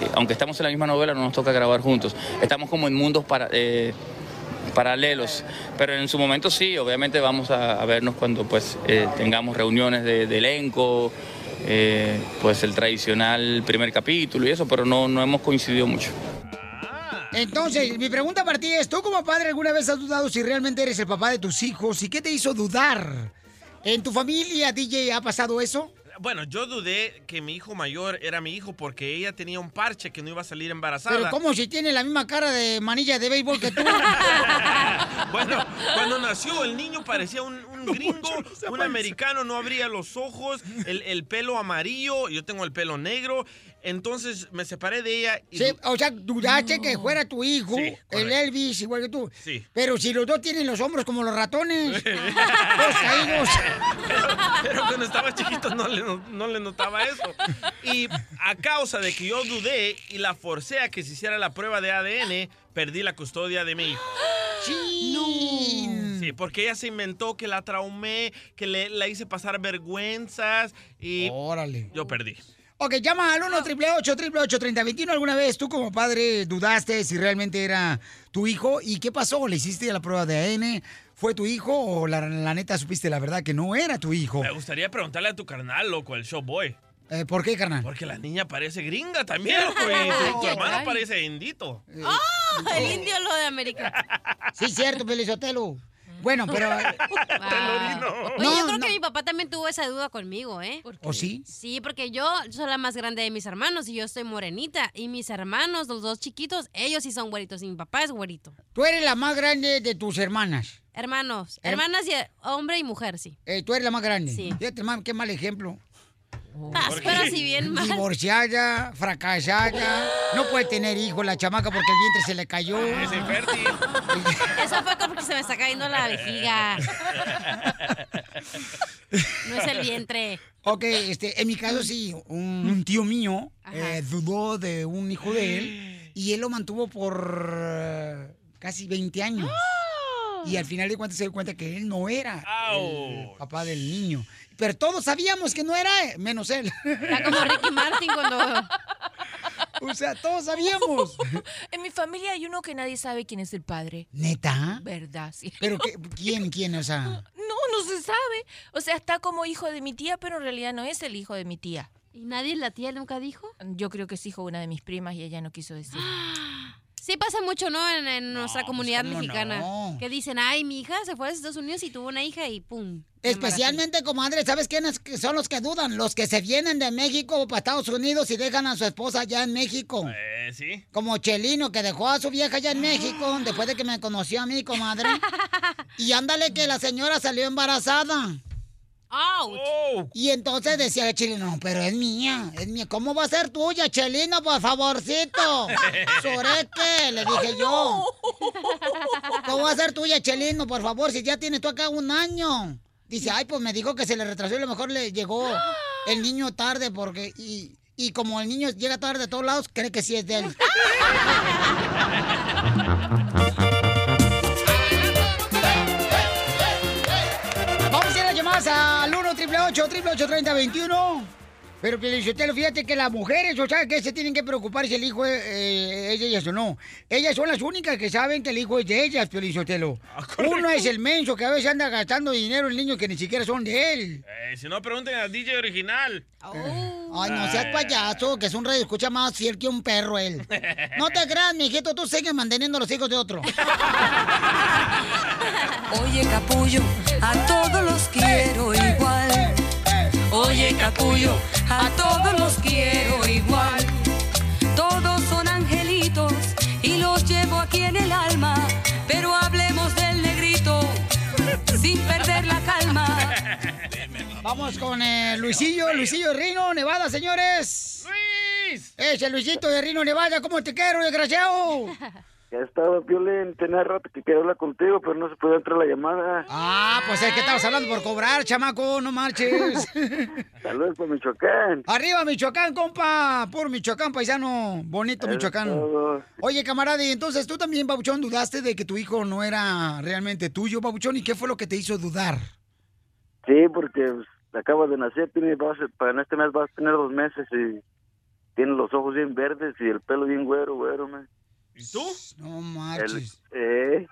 eh, aunque estamos en la misma novela, no nos toca grabar juntos. Estamos como en mundos para, eh, paralelos, pero en su momento sí, obviamente vamos a, vernos cuando pues eh, tengamos reuniones de, de elenco, eh, pues el tradicional primer capítulo y eso, pero no, no hemos coincidido mucho. Entonces, mi pregunta para ti es, ¿tú como padre alguna vez has dudado si realmente eres el papá de tus hijos? ¿Y qué te hizo dudar? ¿En tu familia, DJ, ha pasado eso? Bueno, yo dudé que mi hijo mayor era mi hijo porque ella tenía un parche que no iba a salir embarazada. Pero ¿cómo si tiene la misma cara de manilla de béisbol que tú? Bueno, cuando nació el niño parecía un, un gringo, un americano, no abría los ojos, el, el pelo amarillo, yo tengo el pelo negro, entonces me separé de ella y... Sí, o sea, dudaste que fuera tu hijo, Sí, el Elvis, igual que tú. Sí. Pero si los dos tienen los hombros como los ratones, todos caídos. Pero cuando estaba chiquito no le, no le notaba eso. Y a causa de que yo dudé y la forcé a que se hiciera la prueba de ADN, perdí la custodia de mi hijo. Sí. Sí, porque ella se inventó que la traumé, que le, la hice pasar vergüenzas y Órale. yo perdí. Ok, llama al 1 888 3021 ¿Alguna vez tú como padre dudaste si realmente era tu hijo? ¿Y qué pasó? ¿Le hiciste la prueba de ADN? ¿Fue tu hijo o la, la neta supiste la verdad que no era tu hijo? Me gustaría preguntarle a tu carnal, loco, el showboy. Eh, ¿Por qué, carnal? Porque la niña parece gringa también, loco, y tu, tu hermano parece indito. ¡Oh! El indio lo de América. Sí, cierto, Pelizotelo. Bueno, pero... Oye, No, yo creo no. que mi papá también tuvo esa duda conmigo, ¿eh? ¿O sí? Sí, porque yo soy la más grande de mis hermanos y yo estoy morenita. Y mis hermanos, los dos chiquitos, ellos sí son güeritos y mi papá es güerito. Tú eres la más grande de tus hermanas. Hermanos, Her- hermanas y hombre y mujer, sí. Eh, tú eres la más grande. Sí. Fíjate, qué mal ejemplo. Ah, pero si bien mal. Divorciada, fracasada, no puede tener hijos la chamaca porque el vientre se le cayó. Es infértil. Eso fue se me está cayendo la vejiga. No es el vientre. Ok, este, en mi caso sí, un, un tío mío eh, dudó de un hijo de él y él lo mantuvo por eh, casi 20 años. Y al final de cuentas se dio cuenta que él no era el papá del niño. Pero todos sabíamos que no era, menos él. Está como Ricky Martin cuando... O sea, todos sabíamos. En mi familia hay uno que nadie sabe quién es el padre. ¿Neta? ¿Verdad? Sí. ¿Pero qué- quién, quién? O sea... No, no se sabe. O sea, está como hijo de mi tía, pero en realidad no es el hijo de mi tía. ¿Y nadie, la tía nunca dijo? Yo creo que es hijo de una de mis primas y ella no quiso decir. Sí pasa mucho, ¿no? En, en nuestra comunidad ¿cómo mexicana. no? Que dicen, ay, mi hija se fue a Estados Unidos y tuvo una hija y pum. Especialmente, comadre, ¿sabes quiénes que son los que dudan? Los que se vienen de México para Estados Unidos y dejan a su esposa allá en México. Eh, sí. Como Chelino, que dejó a su vieja allá en México después de que me conoció a mí, comadre. Y ándale que la señora salió embarazada. Y entonces decía Chelino, no, pero es mía, es mía. ¿Cómo va a ser tuya, Chelino? Por favorcito. Soreque, le dije yo. ¿Cómo va a ser tuya, Chelino? Por favor, si ya tienes tú acá un año. Dice, ay, pues me dijo que se le retrasó y a lo mejor le llegó el niño tarde porque... Y, y como el niño llega tarde de todos lados, cree que sí es de él. al 1 888 3021 Pero Pielichotelo, fíjate que las mujeres, o sea, que se tienen que preocupar si el hijo es, eh, es de ellas o no. Ellas son las únicas que saben que el hijo es de ellas, Pielichotelo. Uno es el menso que a veces anda gastando dinero en niños que ni siquiera son de él. Eh, si no, pregunten al DJ original. Ay, no seas payaso, que es un rey escucha más fiel que un perro él. No te creas, mijito, tú sigues manteniendo a los hijos de otro. Oye, capullo, a todos los quiero igual. Oye, capullo, a todos los quiero igual. Todos son angelitos y los llevo aquí en el alma. Pero hablemos del negrito sin perder la calma. Vamos con eh, Luisillo, Luisillo de Rino, Nevada, señores. ¡Luis! Ese Luisito de Rino, Nevada, ¿cómo te quiero, desgraciado? Ya estaba, Piolín, tenía rato que quería hablar contigo, pero no se podía entrar la llamada. Ah, pues es que estabas hablando por cobrar, chamaco, no marches. Saludos por Michoacán. Arriba, Michoacán, compa. Por Michoacán, paisano. Bonito Eso Michoacán. todo. Oye, camarada, y entonces tú también, Babuchón, dudaste de que tu hijo no era realmente tuyo, Babuchón. ¿Y qué fue lo que te hizo dudar? Sí, porque pues, acaba de nacer, tiene, va a ser- para este mes va a tener dos meses y tiene los ojos bien verdes y el pelo bien güero, güero, man. ¿Y tú? No El- marches. eh,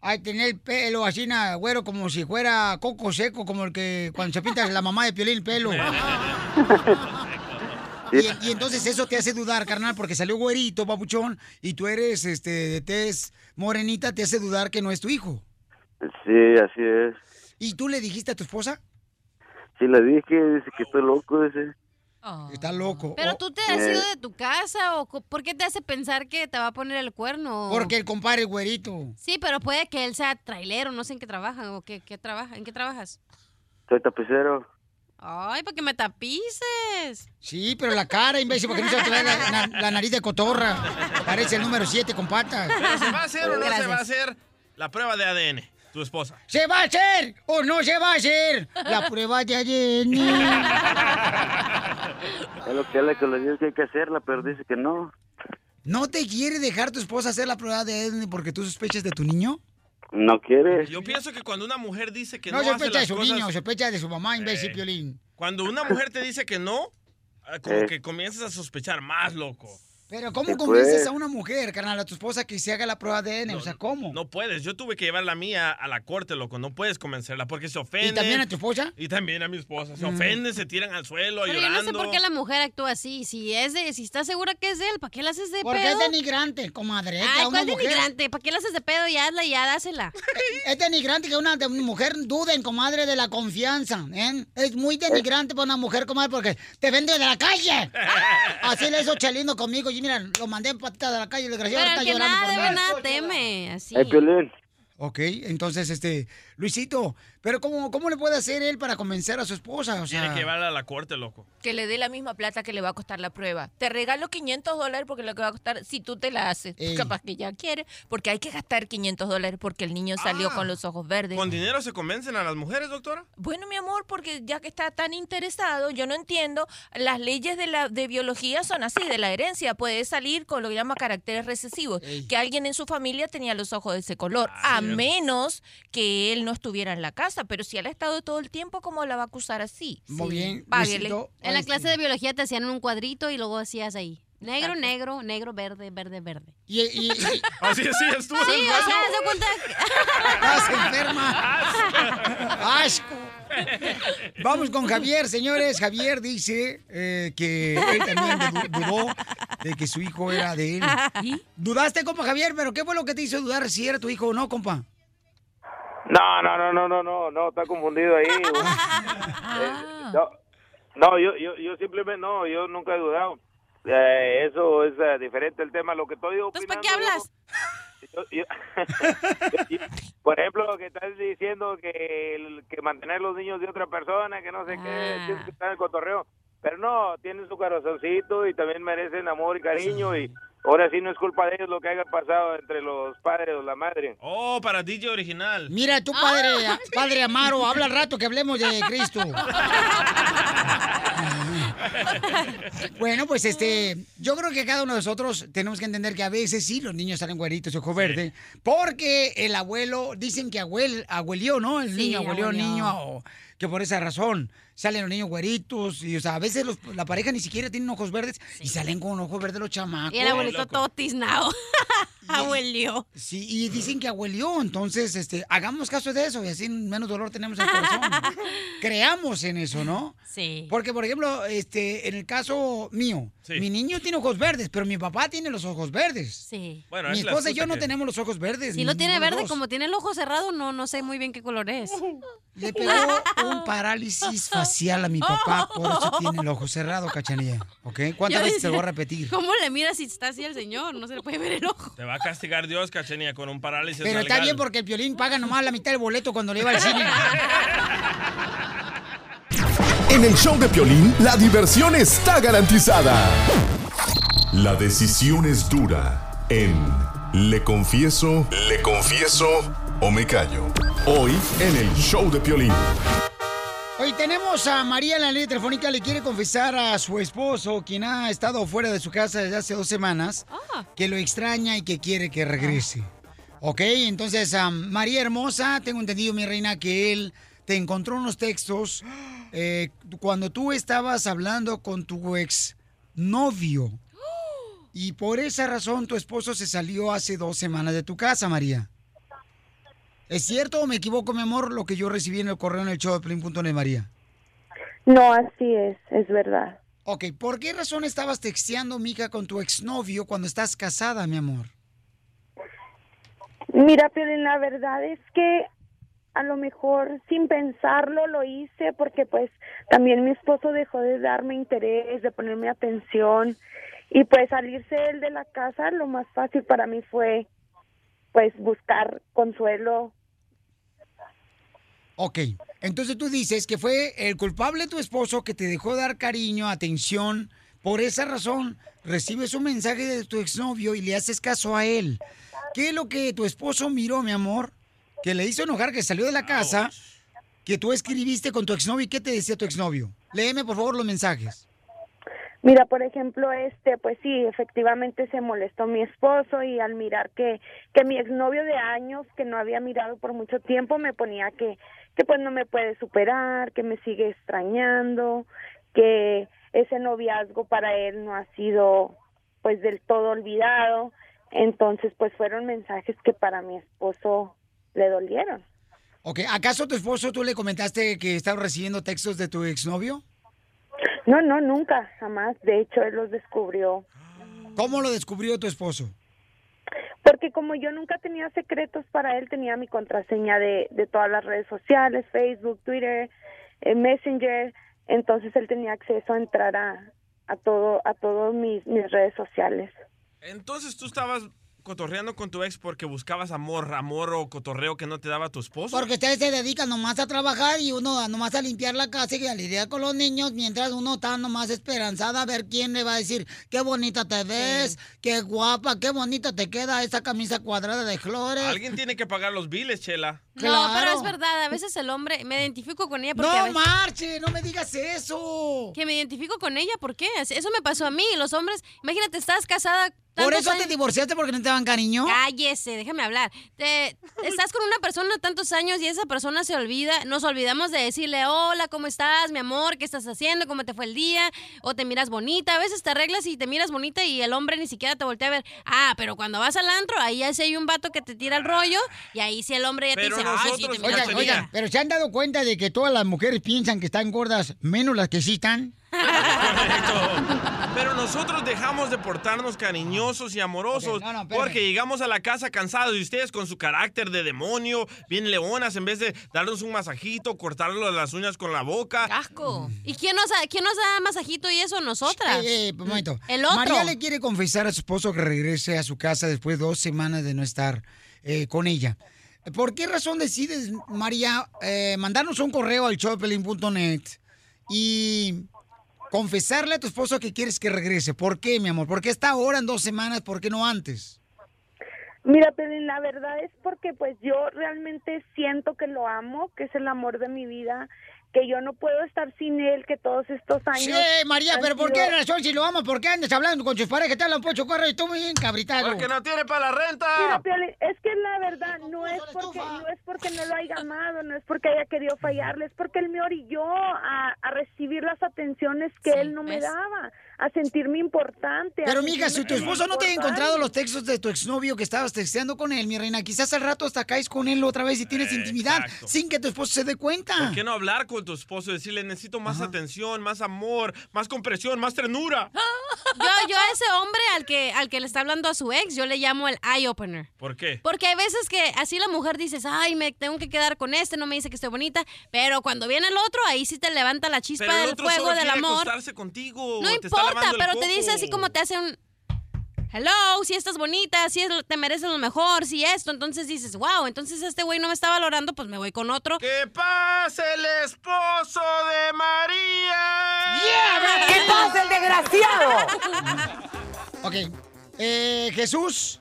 Ay, tener el pelo así, na, güero, como si fuera coco seco, como el que cuando se pinta la mamá de Piolín el pelo. Y, y entonces eso te hace dudar, carnal, porque salió güerito, papuchón, y tú eres este de tez morenita, te hace dudar que no es tu hijo. sí, así es. ¿Y tú le dijiste a tu esposa? Sí, le dije, dice que estoy loco, dice. Está loco. Pero Oh, tú te has Eh. ido de tu casa o ¿por qué te hace pensar que te va a poner el cuerno? Porque el compadre es güerito. Sí, pero puede que él sea trailero, no sé en qué trabaja o qué, qué trabaja, ¿en qué trabajas? Soy tapicero. Ay, para que me tapices. Sí, pero la cara, imbécil, porque no se trae la, la- la nariz de cotorra. Parece el número 7 con patas. ¿Pero se va a hacer o no se va a hacer la prueba de ADN? Tu esposa. ¿Se va a hacer o no se va a hacer la prueba de ADN? Es lo que él que le dice que hay que hacerla, pero dice que no. ¿No te quiere dejar tu esposa hacer la prueba de ADN porque tú sospechas de tu niño? No quiere. Yo pienso que cuando una mujer dice que No, no, hace sospecha de su cosas... niño, sospecha de su mamá, imbécil, Eh. Piolín. Cuando una mujer te dice que no, ah, como Eh. que comienzas a sospechar más, loco. Pero ¿cómo Sí, convences pues. a una mujer, carnal, a tu esposa que se haga la prueba de ADN? o sea, ¿cómo? No puedes. Yo tuve que llevar la mía a la corte, loco. No puedes convencerla porque se ofende. ¿Y también a tu esposa? Y también a mi esposa. Se Mm. ofenden, se tiran al suelo Pero yo llorando. no sé por qué la mujer actúa así. Si es de, si está segura que es de él, ¿para qué la haces de Porque pedo? es denigrante, comadre. Ay, ¿cuál mujer- denigrante? ¿Para qué la haces de pedo? Ya hazla, ya dásela. Es denigrante que una mujer duden, comadre, de la confianza. ¿eh? Es muy denigrante para una mujer, comadre, porque te vende de la calle. Así le hizo Chalino conmigo. Y mira, lo mandé en patita de la calle, el desgraciado Pero está el que llorando nada por nada teme. Así. Piolín. Ok, entonces, este, Luisito, pero ¿cómo, ¿cómo le puede hacer él para convencer a su esposa? O Tiene sea, que llevarla a la corte, loco. Que le dé la misma plata que le va a costar la prueba. Te regalo 500 dólares porque lo que va a costar si tú te la haces. Ey. Capaz que ya quiere, porque hay que gastar 500 dólares porque el niño salió Ah. con los ojos verdes. ¿Con dinero se convencen a las mujeres, doctora? Bueno, mi amor, porque ya que está tan interesado, yo no entiendo, las leyes de la de biología son así, de la herencia, puede salir con lo que llama caracteres recesivos, que alguien en su familia tenía los ojos de ese color, a menos que él no estuviera en la casa, pero si él ha estado todo el tiempo, ¿cómo la va a acusar así? Muy Sí, bien, Páguele. Luisito. En la clase de biología te hacían un cuadrito y luego hacías ahí. Negro, negro, negro, verde, verde, verde. Y, y- y- Así, estuvo. Sí, o sea, haz de cuenta. ¡Estás enferma! ¡Asco! Vamos con Javier, señores. Javier dice eh, que él también du- dudó de que su hijo era de él. ¿Dudaste, compa Javier? ¿Pero qué fue lo que te hizo dudar si era tu hijo o no, compa? No, no, no, no, no, no, no, está confundido ahí. Eh, no, no, yo, yo, yo simplemente no, yo nunca he dudado. Eh, eso es eh, diferente el tema. Lo que estoy Entonces, ¿para qué opinando hablas? yo- yo- yo- por ejemplo, lo que estás diciendo que, el- que mantener los niños de otra persona, que no sé qué, tienes que estar en el cotorreo. Pero no, tienen su corazoncito y también merecen amor y cariño y ahora sí no es culpa de ellos lo que haya pasado entre los padres o la madre. Oh, para DJ original. Mira, tu padre, padre Amaro, habla al rato que hablemos de Cristo. Bueno, pues este, yo creo que cada uno de nosotros tenemos que entender que a veces sí los niños salen güeritos, ojo verde, porque el abuelo, dicen que abuel, abuelió, ¿no? El Sí, niño abuelió, abuelió. niño, o que por esa razón salen los niños güeritos, y o sea, a veces los- la pareja ni siquiera tiene ojos verdes y salen con ojos verdes los chamacos. Y el abuelito todo tiznado. Abuelió. Sí, y dicen que abuelió, entonces, este, hagamos caso de eso y así menos dolor tenemos en el corazón. Creamos en eso, ¿no? Sí. Porque, por ejemplo, este, en el caso mío, Sí. mi niño tiene ojos verdes, pero mi papá tiene los ojos verdes. Sí. Bueno, mi es esposa y yo no tenemos los ojos verdes. Si lo tiene verde, como tiene el ojo cerrado, no, no sé muy bien qué color es. Le pegó un parálisis facial a mi papá, por eso tiene el ojo cerrado, cachanilla. ¿Ok? ¿Cuántas veces te lo voy a repetir? ¿Cómo le mira si está así el señor? No se le puede ver el ojo. Te va a castigar Dios, cachenía, con un parálisis Pero está bien porque el violín paga nomás la mitad del boleto cuando le va al cine. En el show de Piolín, la diversión está garantizada. La decisión es dura en Le Confieso, Le Confieso o Me Callo. Hoy en el show de Piolín. Hoy tenemos a María en la línea telefónica, le quiere confesar a su esposo, quien ha estado fuera de su casa desde hace dos semanas, que lo extraña y que quiere que regrese. Ok, entonces, am, María Hermosa, tengo entendido, mi reina, que él te encontró unos textos eh, cuando tú estabas hablando con tu ex novio. Y por esa razón tu esposo se salió hace dos semanas de tu casa, María. ¿Es cierto o me equivoco, mi amor, lo que yo recibí en el correo en el show de Pelín.net, María? No, así es, es verdad. Ok, ¿por qué razón estabas texteando, mija, con tu exnovio cuando estás casada, mi amor? Mira, Piolín, la verdad es que a lo mejor sin pensarlo lo hice porque pues también mi esposo dejó de darme interés, de ponerme atención y pues salirse él de la casa lo más fácil para mí fue pues buscar consuelo. Ok, entonces tú dices que fue el culpable tu esposo que te dejó dar cariño, atención. Por esa razón, recibes un mensaje de tu exnovio y le haces caso a él. ¿Qué es lo que tu esposo miró, mi amor? Que le hizo enojar, que salió de la casa, que tú escribiste con tu exnovio. ¿Y qué te decía tu exnovio? Léeme, por favor, los mensajes. Mira, por ejemplo, este, pues sí, efectivamente se molestó mi esposo y al mirar que, que mi exnovio de años, que no había mirado por mucho tiempo, me ponía que, que pues no me puede superar, que me sigue extrañando, que ese noviazgo para él no ha sido pues del todo olvidado. Entonces, pues fueron mensajes que para mi esposo le dolieron. Ok, ¿acaso tu esposo tú le comentaste que estaba recibiendo textos de tu exnovio? No, no, nunca, jamás. De hecho, él los descubrió. ¿Cómo lo descubrió tu esposo? Porque como yo nunca tenía secretos para él, tenía mi contraseña de, de todas las redes sociales, Facebook, Twitter, eh, Messenger. Entonces él tenía acceso a entrar a, a todo a todas mis, mis redes sociales. Entonces tú estabas cotorreando con tu ex porque buscabas amor, amor o cotorreo que no te daba tu esposo. Porque ustedes se dedican nomás a trabajar y uno nomás a limpiar la casa y a lidiar con los niños, mientras uno está nomás esperanzada a ver quién le va a decir qué bonita te ves, qué guapa, qué bonita te queda esa camisa cuadrada de flores. Alguien tiene que pagar los biles, Chela. No, pero es verdad, a veces el hombre, me identifico con ella porque No a veces- marche, no me digas eso. Que me identifico con ella, ¿por qué? Eso me pasó a mí, los hombres, imagínate, estás casada... Por eso te divorciaste porque no te daban cariño. Cállese, déjame hablar. Te, estás con una persona tantos años y esa persona se olvida, nos olvidamos de decirle, hola, ¿cómo estás, mi amor? ¿Qué estás haciendo? ¿Cómo te fue el día? O te miras bonita. A veces te arreglas y te miras bonita y el hombre ni siquiera te voltea a ver. Ah, pero cuando vas al antro, ahí ya sí hay un vato que te tira el rollo y ahí sí el hombre ya Pero te dice, ay, sí, te nosotros, miras Oigan, bonita". oigan, pero ¿se han dado cuenta de que todas las mujeres piensan que están gordas, menos las que sí están? Pero nosotros dejamos de portarnos cariñosos y amorosos no, no, porque llegamos a la casa cansados y ustedes con su carácter de demonio, bien leonas, en vez de darnos un masajito, cortarnos las uñas con la boca. ¡Asco! ¿Y quién nos, da- quién nos da masajito y eso? Nosotras. Eh, eh, un momento. El otro. María le quiere confesar a su esposo que regrese a su casa después de dos semanas de no estar eh, con ella. ¿Por qué razón decides, María, eh, mandarnos un correo al showpelín.net y confesarle a tu esposo que quieres que regrese? ¿Por qué, mi amor? ¿Por qué está ahora en dos semanas? ¿Por qué no antes? Mira, pero la verdad es porque pues yo realmente siento que lo amo, que es el amor de mi vida, que yo no puedo estar sin él, que todos estos años... Sí, María, pero ¿por qué razón si lo amas? ¿Por qué andas hablando con sus parejas? Te hablan pocho correo y tú muy bien cabritado. Porque no tiene para la renta. Mira, es que la verdad no es porque no es porque no lo haya amado, no es porque haya querido fallarle, es porque él me orilló a, a recibir las atenciones que él no me daba, a sentirme importante. Pero, mija, si tu esposo no te ha encontrado los textos de tu exnovio que estabas texteando con él, mi reina, quizás al rato hasta caes con él otra vez y tienes intimidad Exacto. sin que tu esposo se dé cuenta. ¿Por qué no hablar con tu esposo y decirle necesito más atención, más amor, más compresión, más ternura? Yo, yo a ese hombre al que, al que le está hablando a su ex, yo le llamo el eye opener. ¿Por qué? Porque hay veces que así la mujer dices, ay, me tengo que quedar con este, no me dice que estoy bonita, pero cuando viene el otro, ahí sí te levanta la chispa Pero el del otro fuego solo del quiere amor. acostarse contigo. No te está importa, lavando el pero te dice así como te hace un... Hello, si estás bonita, si es- te mereces lo mejor, si esto, entonces dices, wow, entonces este güey no me está valorando, pues me voy con otro. ¡Que pase el esposo de María! ¡Que pase el desgraciado! Ok. Eh, Jesús.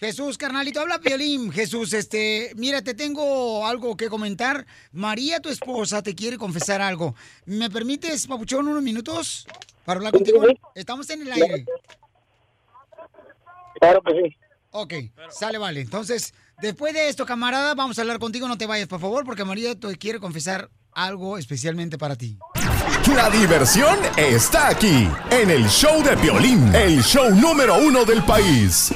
Jesús, carnalito, habla Piolín. Jesús, este, mira, te tengo algo que comentar. María, tu esposa, te quiere confesar algo. ¿Me permites, papuchón, unos minutos para hablar contigo? Estamos en el aire. Claro que sí. Ok, sale, vale. Entonces, después de esto, camarada, vamos a hablar contigo. No te vayas, por favor, porque María te quiere confesar algo especialmente para ti. La diversión está aquí, en el show de Piolín, el show número uno del país.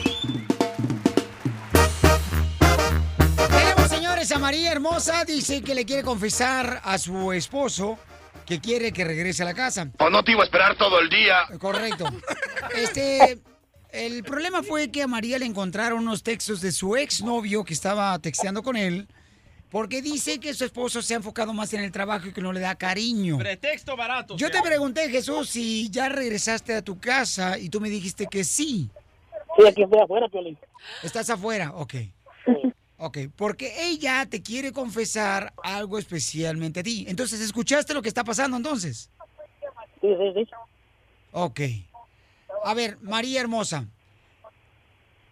Tenemos, señores, a María Hermosa. Dice que le quiere confesar a su esposo que quiere que regrese a la casa. O no te iba a esperar todo el día. Correcto. Este, el problema fue que a María le encontraron unos textos de su exnovio que estaba texteando con él, porque dice que su esposo se ha enfocado más en el trabajo y que no le da cariño. Pretexto barato. Yo te pregunté, Jesús, si ya regresaste a tu casa y tú me dijiste que sí. Sí, aquí estoy afuera, Piolín. ¿Estás afuera? Ok. Ok, porque ella te quiere confesar algo especialmente a ti. Entonces, ¿escuchaste lo que está pasando entonces? Sí, sí, sí. Ok. A ver, María Hermosa,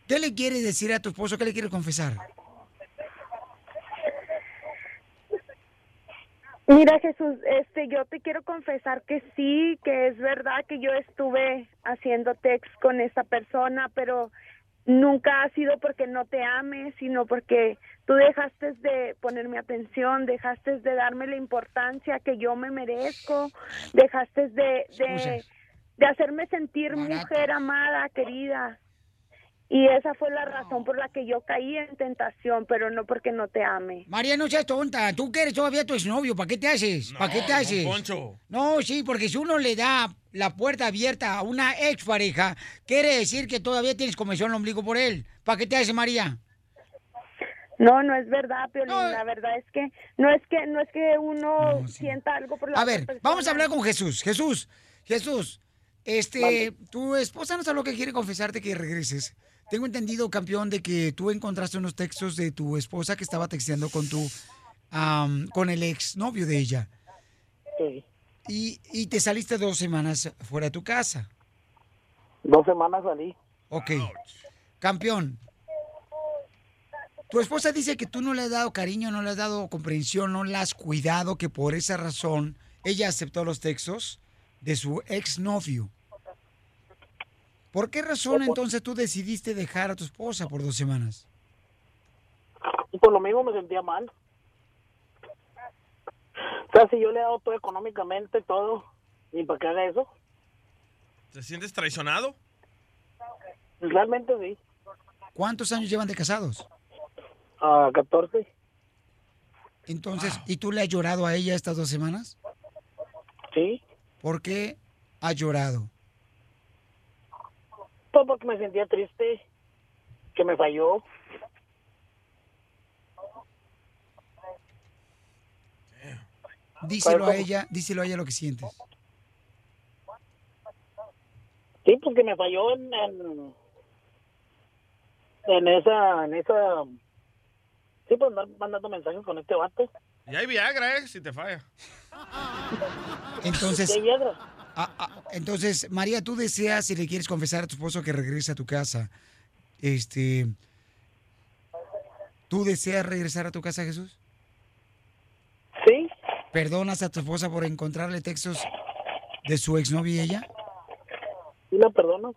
¿qué le quieres decir a tu esposo? ¿Qué le quieres confesar? Mira Jesús, este, yo te quiero confesar que sí, que es verdad que yo estuve haciendo text con esta persona, pero nunca ha sido porque no te ame, sino porque tú dejaste de ponerme atención, dejaste de darme la importancia que yo me merezco, dejaste de, de, de hacerme sentir mujer amada, querida. Y esa fue la razón por la que yo caí en tentación, pero no porque no te ame. María, no seas tonta. Tú que eres todavía tu exnovio. ¿Para qué te haces? ¿Para qué te haces? Poncho. No, sí, porque si uno le da la puerta abierta a una expareja, quiere decir que todavía tienes comezón el ombligo por él. ¿Para qué te haces, María? No, no es verdad, Piolín. La verdad es que no es que no es que uno sienta algo por la A ver, persona. vamos a hablar con Jesús. Jesús, Jesús, este, tu esposa no lo que quiere confesarte que regreses. Tengo entendido, campeón, de que tú encontraste unos textos de tu esposa que estaba texteando con tu, am, con el ex novio de ella. Sí. Y, y te saliste dos semanas fuera de tu casa. Dos semanas salí. Ok. Campeón. Tu esposa dice que tú no le has dado cariño, no le has dado comprensión, no la has cuidado, que por esa razón ella aceptó los textos de su exnovio. ¿Por qué razón entonces tú decidiste dejar a tu esposa por dos semanas? Por lo mismo me sentía mal. O sea, si yo le he dado todo económicamente, todo, y para que haga eso, ¿Te sientes traicionado? realmente sí. ¿Cuántos años llevan de casados? A 14. Entonces, ¿y tú le has llorado a ella estas dos semanas? Sí. ¿Por qué has llorado? Porque me sentía triste, que me falló. Díselo a ella, díselo a ella lo que sientes. Sí, porque me falló en, en, en esa, en esa, sí, pues andar mandando mensajes con este vato. Y hay Viagra, ¿eh? Si te falla. Entonces. Ah, ah, entonces, María, tú deseas, si le quieres confesar a tu esposo que regrese a tu casa, este, ¿tú deseas regresar a tu casa, Jesús? Sí. ¿Perdonas a tu esposa por encontrarle textos de su exnovia y ella? Sí, la perdono.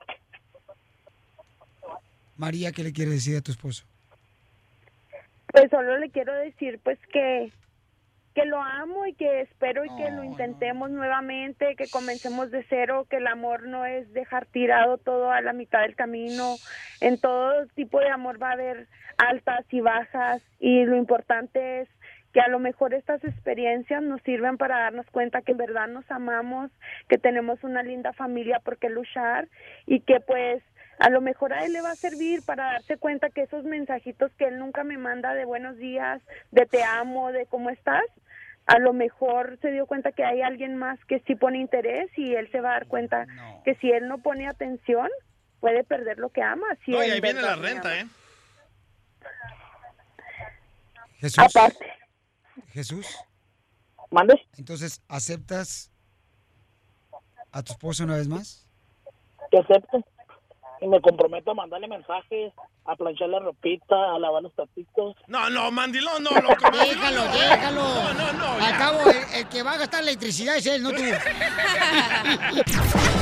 María, ¿qué le quiere decir a tu esposo? Pues solo le quiero decir pues que que lo amo y que espero y que lo intentemos nuevamente, que comencemos de cero, que el amor no es dejar tirado todo a la mitad del camino. En todo tipo de amor va a haber altas y bajas y lo importante es que a lo mejor estas experiencias nos sirven para darnos cuenta que en verdad nos amamos, que tenemos una linda familia por qué luchar y que pues a lo mejor a él le va a servir para darse cuenta que esos mensajitos que él nunca me manda de buenos días, de te amo, de cómo estás, a lo mejor se dio cuenta que hay alguien más que sí pone interés y él se va a dar cuenta que si él no pone atención puede perder lo que ama. Si No, y en ahí viene la renta, ama. ¿eh? Jesús. Aparte. Jesús. ¿Mandes? Entonces, ¿aceptas a tu esposo una vez más? Que acepte. Y me comprometo a mandarle mensajes, a planchar la ropita, a lavar los tapitos. No, no, mandilón, no, loco. Déjalo, déjalo. No, no, no. Al ya. cabo, el, el que va a gastar electricidad es él, no tú.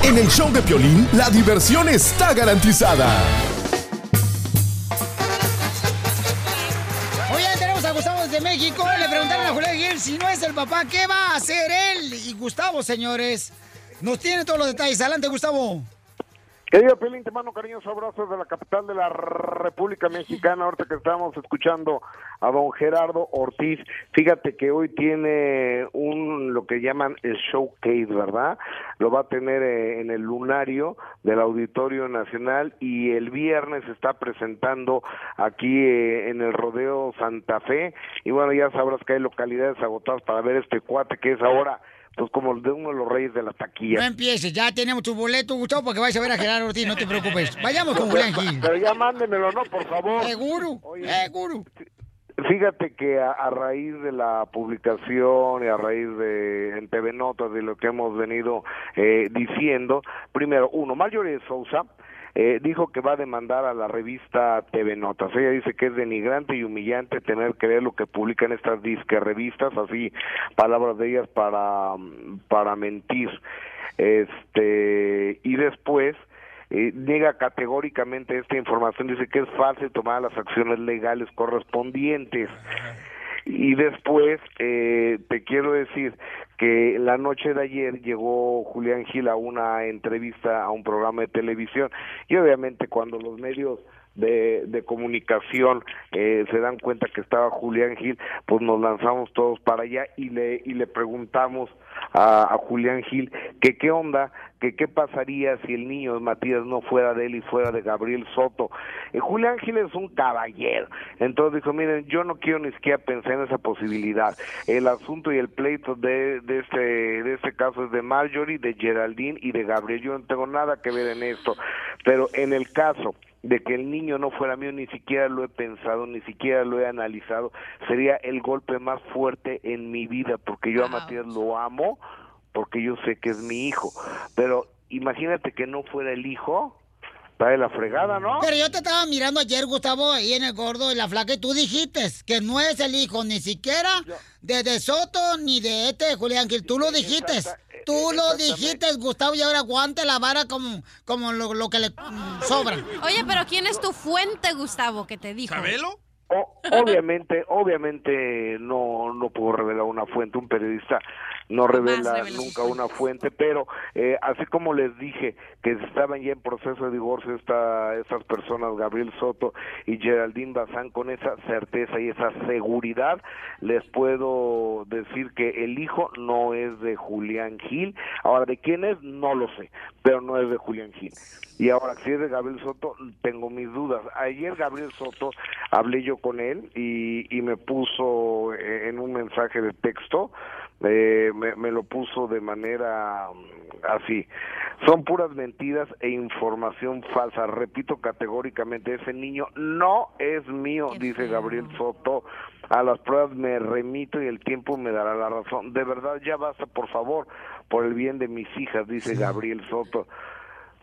En el show de Piolín, la diversión está garantizada. Oye, tenemos a Gustavo desde México. Le preguntaron a Julián Gil si no es el papá, ¿qué va a hacer él? Y Gustavo, señores, nos tiene todos los detalles. Adelante, Gustavo. Querido Pelín, te mando cariños abrazos de la capital de la República Mexicana. Ahorita que estamos escuchando a don Gerardo Ortiz, fíjate que hoy tiene un lo que llaman el showcase, ¿verdad? Lo va a tener eh, en el lunario del Auditorio Nacional y el viernes está presentando aquí eh, en el Rodeo Santa Fe. Y bueno, ya sabrás que hay localidades agotadas para ver este cuate que es ahora pues como de uno de los reyes de la taquilla. No empieces, ya tenemos tu boleto, Gustavo, porque vais a ver a Gerardo Ortiz, no te preocupes. Vayamos con Julián Gil. Pero ya mándenmelo, ¿no? Por favor. Seguro, seguro. Fíjate que a, a raíz de la publicación y a raíz de en TV Notas de lo que hemos venido eh, diciendo, primero, uno, Marjorie Sousa eh, dijo que va a demandar a la revista TV Notas. Ella dice que es denigrante y humillante tener que ver lo que publican estas disque revistas, así palabras de ellas para, para mentir. Este, y después eh, niega categóricamente esta información, dice que es falsa y tomar las acciones legales correspondientes. Y después eh, te quiero decir que la noche de ayer llegó Julián Gil a una entrevista a un programa de televisión y obviamente cuando los medios de, comunicación eh, se dan cuenta que estaba Julián Gil, pues nos lanzamos todos para allá y le y le preguntamos a, Julián Gil que qué onda, que qué pasaría si el niño Matías no fuera de él y fuera de Gabriel Soto. Eh, Julián Gil es un caballero, entonces dijo, miren, yo no quiero ni siquiera pensar en esa posibilidad. El asunto y el pleito de, de este de este caso es de Marjorie, de Geraldine y de Gabriel. Yo no tengo nada que ver en esto, pero en el caso de que el niño no fuera mío, ni siquiera lo he pensado, ni siquiera lo he analizado, sería el golpe más fuerte en mi vida, porque yo a Matías lo amo, porque yo sé que es mi hijo, pero imagínate que no fuera el hijo, está de la fregada, ¿no? Pero yo te estaba mirando ayer, Gustavo, ahí en el gordo y la flaca, y tú dijiste que no es el hijo ni siquiera de De Soto ni de este Julián Gil. Tú lo dijiste. Tú lo dijiste, Gustavo, y ahora aguante la vara como, como lo, lo que le sobra. Oye, pero ¿quién es tu fuente, Gustavo, que te dijo? ¿Chabelo? O- obviamente, obviamente no, no puedo revelar una fuente, un periodista no revela nunca una fuente, pero eh, así como les dije que estaban ya en proceso de divorcio esta, estas personas, Gabriel Soto y Geraldine Bazán, con esa certeza y esa seguridad, les puedo decir que el hijo no es de Julián Gil. Ahora, ¿de quién es? No lo sé, pero no es de Julián Gil. Y ahora, si es de Gabriel Soto, tengo mis dudas. Ayer Gabriel Soto, hablé yo con él y, y me puso eh, en un mensaje de texto, eh, me, me lo puso de manera mm, así. Son puras mentiras e información falsa. Repito categóricamente, ese niño no es mío, dice Gabriel Soto. A las pruebas me remito y el tiempo me dará la razón. De verdad, ya basta, por favor, por el bien de mis hijas, dice Gabriel Soto.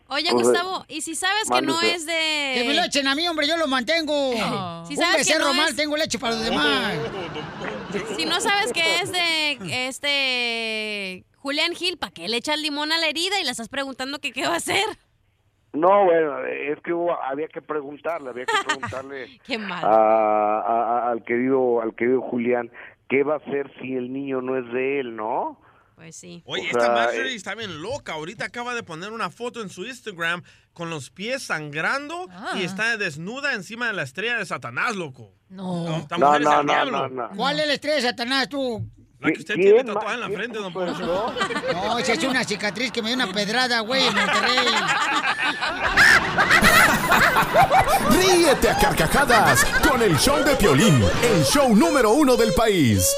Oye, Pues, Gustavo, ¿y si sabes que no es de... Que me lo echen a mí, hombre, yo lo mantengo. Si Un sabes que becerro no mal, es- tengo leche para los demás. Si no sabes que es de este Julián Gil, ¿para qué le echas limón a la herida y le estás preguntando que qué va a hacer? No, bueno, es que hubo- había que preguntarle, había que preguntarle Qué mal. a- a- a- al querido al querido Julián qué va a hacer si el niño no es de él, ¿no? Pues sí. Oye, O esta Marjorie eh, está bien loca. Ahorita acaba de poner una foto en su Instagram con los pies sangrando y está desnuda encima de la estrella de Satanás, loco. No. Esta mujer es el diablo. ¿Cuál es la estrella de Satanás, tú? La que usted tiene tatuada en la frente, don Poncho. No, esa es una cicatriz que me dio una pedrada, güey, en Monterrey. Ríete a carcajadas con el show de Piolín, el show número uno del país.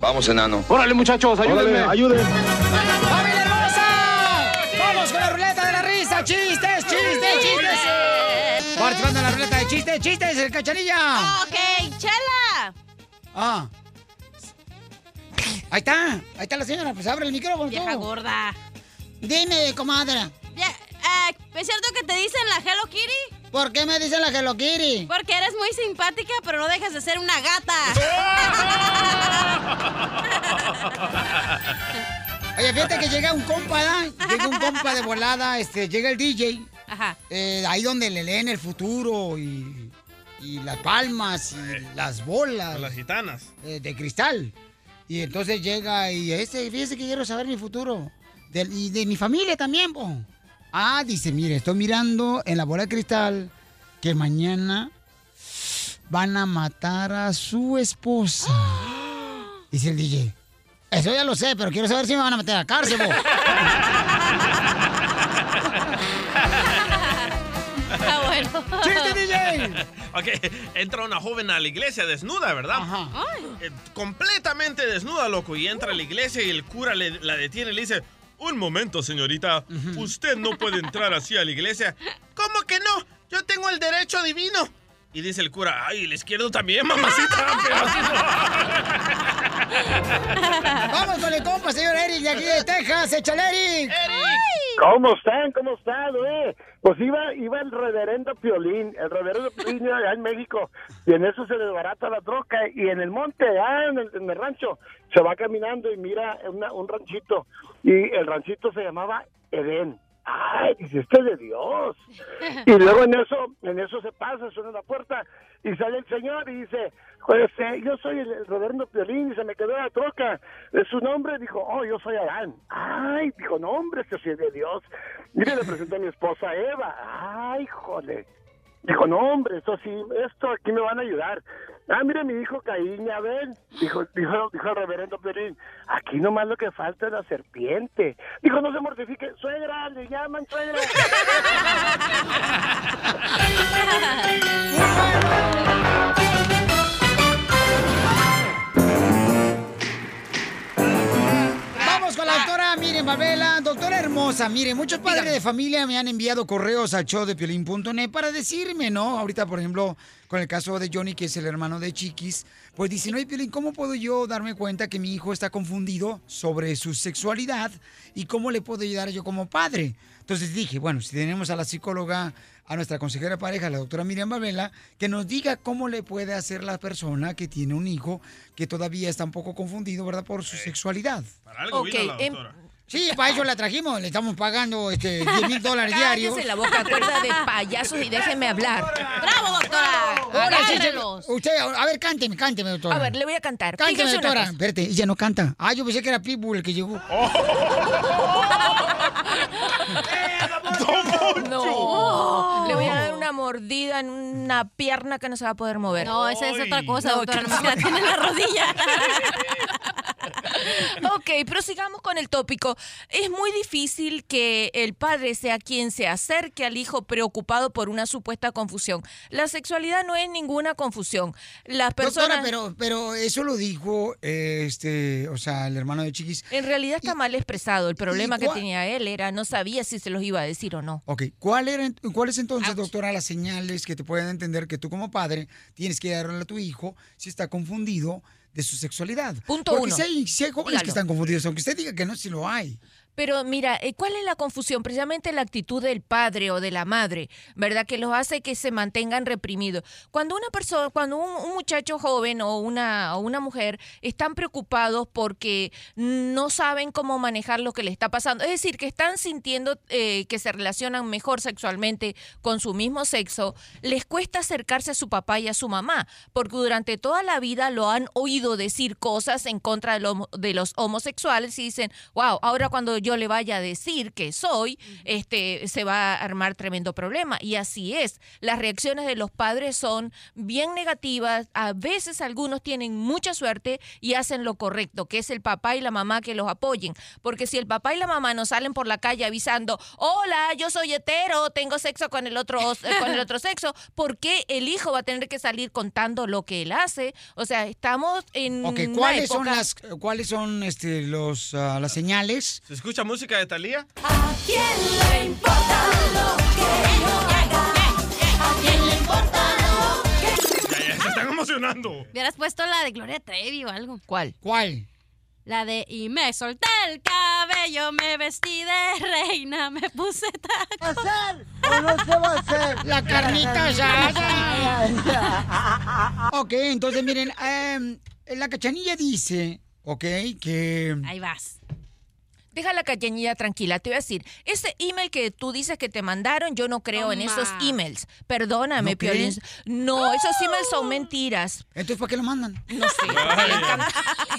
Vamos, enano. Órale, muchachos, ayúdenme, ayúdenme. ¡Familia hermosa! ¡Vamos con la ruleta de la risa! ¡Chistes, chistes, chistes! Participando en la ruleta de chistes, chistes, el cachanilla. Ok, chela. Ah. Ahí está, ahí está la señora, pues abre el micrófono. Vieja tú. gorda. Dime, comadre. Ya, eh, ¿Es cierto que te dicen la Hello Kitty? ¿Por qué me dicen la Hello Kitty? Porque eres muy simpática, pero no dejas de ser una gata. Oye, fíjate que llega un compa, ¿verdad? Llega un compa de volada, este, llega el DJ. Ajá. eh, ahí donde le leen el futuro y, y las palmas y las bolas. Las gitanas. eh, de cristal. Y entonces llega y este, fíjese que quiero saber mi futuro. Del- y de mi familia también, po. Ah, dice, mire, estoy mirando en la bola de cristal que mañana van a matar a su esposa. Dice el DJ. Eso ya lo sé, pero quiero saber si me van a meter a la cárcel, po. Ah, bueno. ¡Chiste, DJ! Ok, entra una joven a la iglesia desnuda, ¿verdad? Eh, completamente desnuda, loco. Y entra a la iglesia y el cura le- la detiene y le dice, un momento, señorita, usted no puede entrar así a la iglesia. ¿Cómo que no? Yo tengo el derecho divino. Y dice el cura, ay, el izquierdo también, mamacita. pero así no". Vamos con el compa, señor Eric, de aquí de Texas. ¡Échale, Eric! ¿Cómo están? ¿Cómo están, eh? Pues iba, iba el reverendo Piolín, el reverendo Piolín allá en México, y en eso se desbarata la troca, y en el monte, allá en el, en el rancho, se va caminando y mira una- un ranchito, y el ranchito se llamaba Edén. Ay, dice, es de Dios. Y luego en eso, en eso se pasa, suena la puerta, y sale el señor y dice, pues eh, yo soy el, el reverendo Piolín y se me quedó la troca. ¿Es su nombre? Dijo, oh, yo soy Adán. Ay, dijo, no, hombre, este sí es de Dios. Mire, le presenté a mi esposa Eva. Ay, joder. Dijo, no, hombre, esto sí, esto aquí me van a ayudar. Ah, mire, mi hijo Caín y Abel. Dijo, dijo, dijo el reverendo Piolín, aquí nomás lo que falta es la serpiente. Dijo, no se mortifique. Suegra, le llaman, suegra. Vamos con la doctora Miren Babela. Doctora hermosa, mire, muchos padres de familia me han enviado correos al show de para decirme, ¿no? Ahorita, por ejemplo, con el caso de Johnny, que es el hermano de Chiquis, pues dicen, oye, Piolín, ¿cómo puedo yo darme cuenta que mi hijo está confundido sobre su sexualidad y cómo le puedo ayudar yo como padre? Entonces dije, bueno, si tenemos a la psicóloga, a nuestra consejera de pareja, la doctora Miriam Babela, que nos diga cómo le puede hacer la persona que tiene un hijo que todavía está un poco confundido, ¿verdad? Por su sexualidad. Para algo vino la em, doctora. Sí, para eso la trajimos. Le estamos pagando este, 10 mil dólares diarios. Cállese la boca, cuerda de payasos y déjeme hablar. ¡Bravo, doctora! Ahora sí, se- Agárrelos. usted, a ver, cánteme, cánteme, doctora. A ver, le voy a cantar. Cánteme, doctora. Espérate, ella no canta. Ah, yo pensé que era Pitbull el que llegó. No, le voy a dar una mordida en una pierna que no se va a poder mover. No, esa es otra cosa, No, doctora. nomás que la tiene en la rodilla. Ok, prosigamos con el tópico. Es muy difícil que el padre sea quien se acerque al hijo preocupado por una supuesta confusión. La sexualidad no es ninguna confusión. Las personas... Doctora, pero, pero eso lo dijo, eh, este, o sea, el hermano de Chiquis. En realidad está mal expresado. El problema que tenía él era no sabía si se los iba a decir o no. Ok, ¿cuál era, ¿cuáles entonces, doctora, las señales que te pueden entender que tú como padre tienes que darle a tu hijo si está confundido de su sexualidad? Punto Porque uno. Si hay, si hay jóvenes que están confundidos, aunque usted diga que no, si lo hay. Pero mira, eh, ¿cuál es la confusión? Precisamente la actitud del padre o de la madre, ¿verdad? Que los hace que se mantengan reprimidos. Cuando una persona, cuando un, muchacho joven o una, o una mujer están preocupados porque no saben cómo manejar lo que le está pasando, es decir, que están sintiendo eh, que se relacionan mejor sexualmente con su mismo sexo, les cuesta acercarse a su papá y a su mamá, porque durante toda la vida lo han oído decir cosas en contra de, de los homosexuales y dicen, wow, ahora cuando yo le vaya a decir que soy, este, se va a armar tremendo problema. Y así es. Las reacciones de los padres son bien negativas. A veces algunos tienen mucha suerte y hacen lo correcto, que es el papá y la mamá que los apoyen. Porque si el papá y la mamá no salen por la calle avisando, hola, yo soy hetero, tengo sexo con el otro, eh, con el otro sexo, ¿por qué el hijo va a tener que salir contando lo que él hace? O sea, estamos en Ok, una ¿cuáles son época- las, cuáles son este, los, ah, las señales? ¿Se escucha música de Talía? quién le importa lo que yo haga? ¿A quién le importa lo que Ya, ya, se están emocionando. Hubieras puesto la de Gloria Trevi o algo. ¿Cuál? ¿Cuál? La de y me solté el cabello, me vestí de reina, me puse taco. ¿O no se va a hacer? La carnita asada. ok, entonces miren, em, la cachanilla dice, ok, que... Ahí vas. Deja la cañeñilla tranquila, te voy a decir, ese email que tú dices que te mandaron, yo no creo en esos emails. Perdóname, ¿No Piolín. No, esos emails son mentiras. Entonces, ¿para qué lo mandan? No sé, le encanta,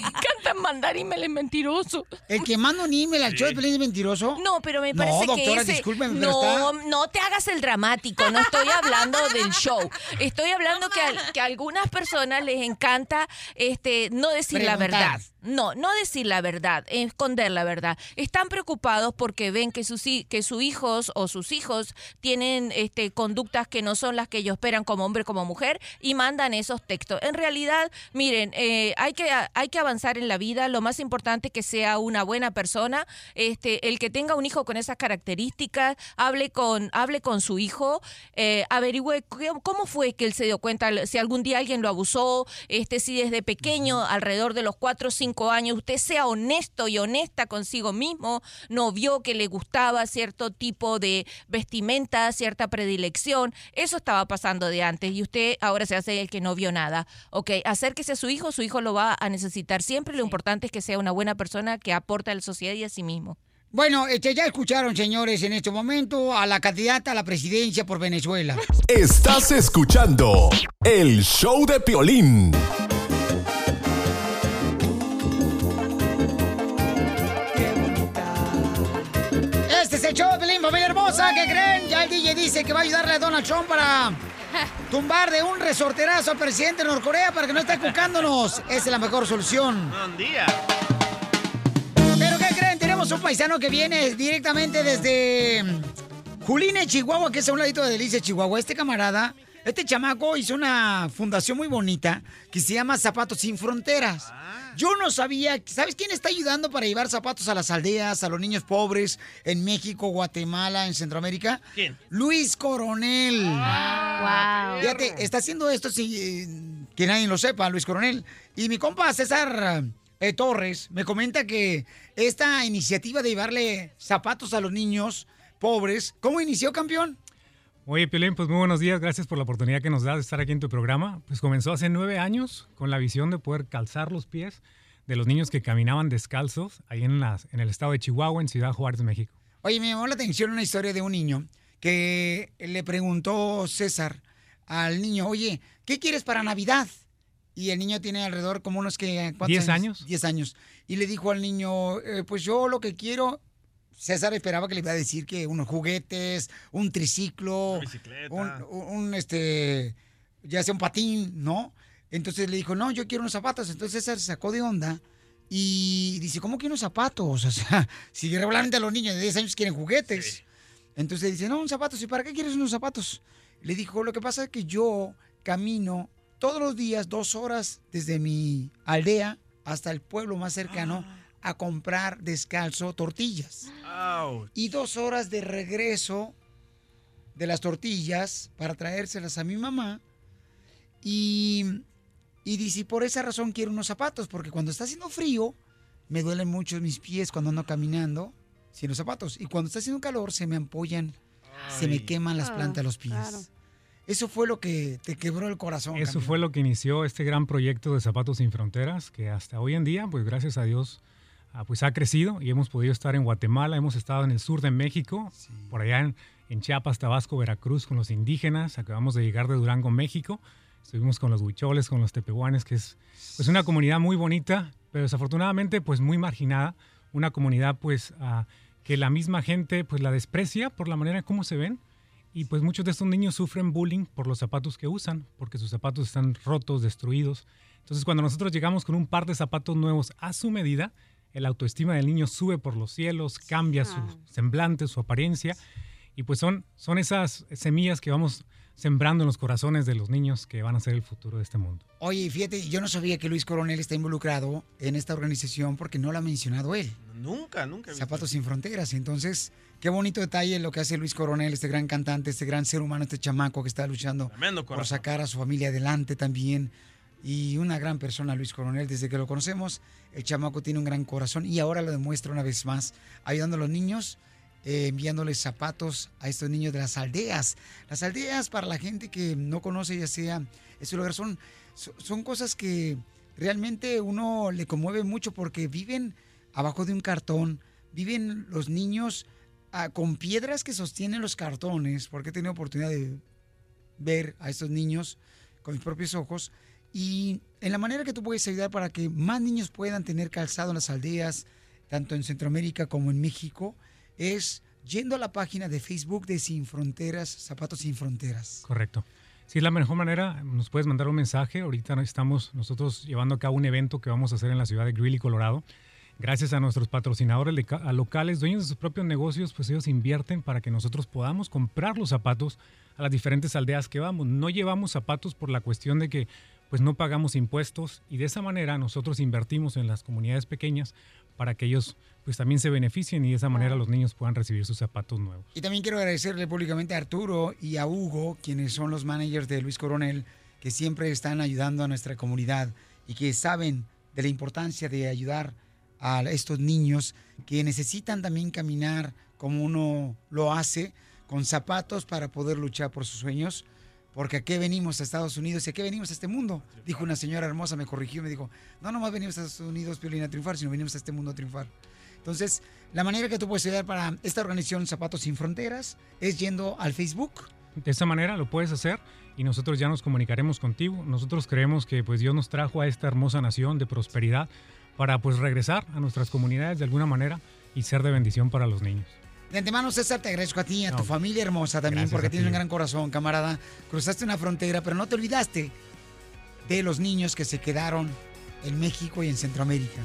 le encanta mandar emails mentirosos. ¿El que manda un email al show de Pelín es mentiroso? No, pero me No, parece doctora, que ese... no, está- no te hagas el dramático, no estoy hablando del show. Estoy hablando que, al- que a algunas personas les encanta este, no decir la verdad. No, no decir la verdad, esconder la verdad. Están preocupados porque ven que sus, que sus hijos o sus hijos tienen este, conductas que no son las que ellos esperan como hombre como mujer y mandan esos textos. En realidad, miren, eh, hay, que, hay que avanzar en la vida. Lo más importante es que sea una buena persona. Este, el que tenga un hijo con esas características, hable con, hable con su hijo, eh, averigüe cómo fue que él se dio cuenta, si algún día alguien lo abusó, este, si desde pequeño, alrededor de los 4 o 5 años, usted sea honesto y honesta consigo mismo, no vio que le gustaba cierto tipo de vestimenta, cierta predilección, eso estaba pasando de antes y usted ahora se hace el que no vio nada. Ok, acérquese a su hijo, su hijo lo va a necesitar siempre, lo importante es que sea una buena persona que aporta a la sociedad y a sí mismo. Bueno, este, ya escucharon, señores, en este momento a la candidata a la presidencia por Venezuela. Estás escuchando el show de Piolín. ¿Qué creen? Ya el DJ dice que va a ayudarle a Donald Trump para tumbar de un resorterazo al presidente de Norcorea para que no esté cucándonos. Esa es la mejor solución. Un día. ¿Pero qué creen? Tenemos un paisano que viene directamente desde Juline, Chihuahua, que es a un ladito de Delicia, Chihuahua. Este camarada, este chamaco hizo una fundación muy bonita que se llama Zapatos Sin Fronteras. Yo no sabía, ¿sabes quién está ayudando para llevar zapatos a las aldeas, a los niños pobres en México, Guatemala, en Centroamérica? ¿Quién? Luis Coronel. Wow. Fíjate, está haciendo esto sin eh, que nadie lo sepa, Luis Coronel. Y mi compa César eh, Torres me comenta que esta iniciativa de llevarle zapatos a los niños pobres, ¿cómo inició, campeón? Oye, Piolín, pues muy buenos días. Gracias por la oportunidad que nos da de estar aquí en tu programa. Pues comenzó hace nueve años con la visión de poder calzar los pies de los niños que caminaban descalzos ahí en, las, en el estado de Chihuahua, en Ciudad Juárez, México. Oye, me llamó la atención una historia de un niño que le preguntó César al niño, oye, ¿qué quieres para Navidad? Y el niño tiene alrededor como unos que... ¿cuántos ¿Diez años? Diez años. Y le dijo al niño, "Eh, pues yo lo que quiero... César esperaba que le iba a decir que unos juguetes, un triciclo, un, este, ya sea un patín, ¿no? Entonces le dijo, no, yo quiero unos zapatos. Entonces César se sacó de onda y dice, ¿cómo que unos zapatos? O sea, si regularmente los niños de 10 años quieren juguetes. Entonces dice, no, un zapatos. ¿Y para qué quieres unos zapatos? Le dijo, lo que pasa es que yo camino todos los días dos horas desde mi aldea hasta el pueblo más cercano a comprar descalzo tortillas. Y dos horas de regreso de las tortillas para traérselas a mi mamá. Y, y dice, "Y por esa razón quiero unos zapatos, porque cuando está haciendo frío, me duelen mucho mis pies cuando ando caminando sin los zapatos. Y cuando está haciendo calor, se me ampollan, se me queman las Ah, plantas de los pies. claro. Eso fue lo que te quebró el corazón. Eso fue lo que inició este gran proyecto de Zapatos Sin Fronteras, que hasta hoy en día, pues gracias a Dios, ah, pues ha crecido y hemos podido estar en Guatemala, hemos estado en el sur de México, por allá en, en Chiapas, Tabasco, Veracruz con los indígenas, acabamos de llegar de Durango, México, estuvimos con los huicholes, con los tepehuanes, que es pues una comunidad muy bonita, pero desafortunadamente pues muy marginada, una comunidad pues ah, que la misma gente pues la desprecia por la manera como se ven y pues muchos de estos niños sufren bullying por los zapatos que usan, porque sus zapatos están rotos, destruidos. Entonces cuando nosotros llegamos con un par de zapatos nuevos a su medida, el autoestima del niño sube por los cielos, cambia su semblante, su apariencia. Y pues son, son esas semillas que vamos sembrando en los corazones de los niños que van a ser el futuro de este mundo. Oye, fíjate, yo no sabía que Luis Coronel está involucrado en esta organización porque no lo ha mencionado él. Nunca, nunca. Zapatos sin fronteras. Entonces, qué bonito detalle lo que hace Luis Coronel, este gran cantante, este gran ser humano, este chamaco que está luchando por sacar a su familia adelante también. Y una gran persona, Luis Coronel, desde que lo conocemos, el chamaco tiene un gran corazón y ahora lo demuestra una vez más, ayudando a los niños, eh, enviándoles zapatos a estos niños de las aldeas. Las aldeas, para la gente que no conoce, ya sea ese lugar, son, son- cosas que realmente uno le conmueve mucho porque viven abajo de un cartón, viven los niños ah, con piedras que sostienen los cartones, porque he tenido oportunidad de ver a estos niños con mis propios ojos. Y en la manera que tú puedes ayudar para que más niños puedan tener calzado en las aldeas, tanto en Centroamérica como en México, es yendo a la página de Facebook de Sin Fronteras, Zapatos Sin Fronteras. Correcto. Si es la mejor manera, nos puedes mandar un mensaje. Ahorita estamos nosotros llevando a cabo un evento que vamos a hacer en la ciudad de Greeley, Colorado. Gracias a nuestros patrocinadores locales, dueños de sus propios negocios, pues ellos invierten para que nosotros podamos comprar los zapatos a las diferentes aldeas que vamos. No llevamos zapatos por la cuestión de que pues no pagamos impuestos y de esa manera nosotros invertimos en las comunidades pequeñas para que ellos pues también se beneficien y de esa manera los niños puedan recibir sus zapatos nuevos. Y también quiero agradecerle públicamente a Arturo y a Hugo, quienes son los managers de Luis Coronel, que siempre están ayudando a nuestra comunidad y que saben de la importancia de ayudar a estos niños que necesitan también caminar como uno lo hace, con zapatos para poder luchar por sus sueños. Porque a qué venimos a Estados Unidos y a qué venimos a este mundo. Dijo una señora hermosa, me corrigió, me dijo, no nomás venimos a Estados Unidos, Piolín, a triunfar, sino venimos a este mundo a triunfar. Entonces, la manera que tú puedes ayudar para esta organización Zapatos Sin Fronteras es yendo al Facebook. De esa manera lo puedes hacer y nosotros ya nos comunicaremos contigo. Nosotros creemos que pues Dios nos trajo a esta hermosa nación de prosperidad para pues regresar a nuestras comunidades de alguna manera y ser de bendición para los niños. De antemano, César, te agradezco a ti y a tu familia hermosa también, Gracias porque tienes ti. un gran corazón, camarada. Cruzaste una frontera, pero no te olvidaste de los niños que se quedaron en México y en Centroamérica.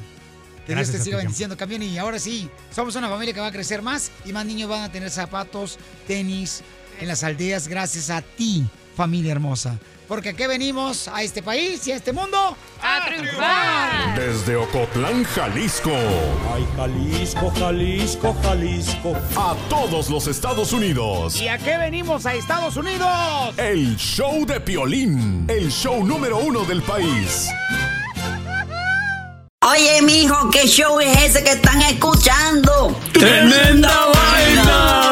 Que Dios te siga bendiciendo, campeón. Y ahora sí, somos una familia que va a crecer más y más niños van a tener zapatos, tenis en las aldeas gracias a ti, familia hermosa. Porque aquí venimos a este país y a este mundo a triunfar. Desde Ocotlán, Jalisco. Ay, Jalisco, Jalisco, Jalisco. A todos los Estados Unidos. ¿Y a qué venimos a Estados Unidos? El show de Piolín. El show número uno del país. Oye, mijo, ¿qué show es ese que están escuchando? ¡Tremenda vaina!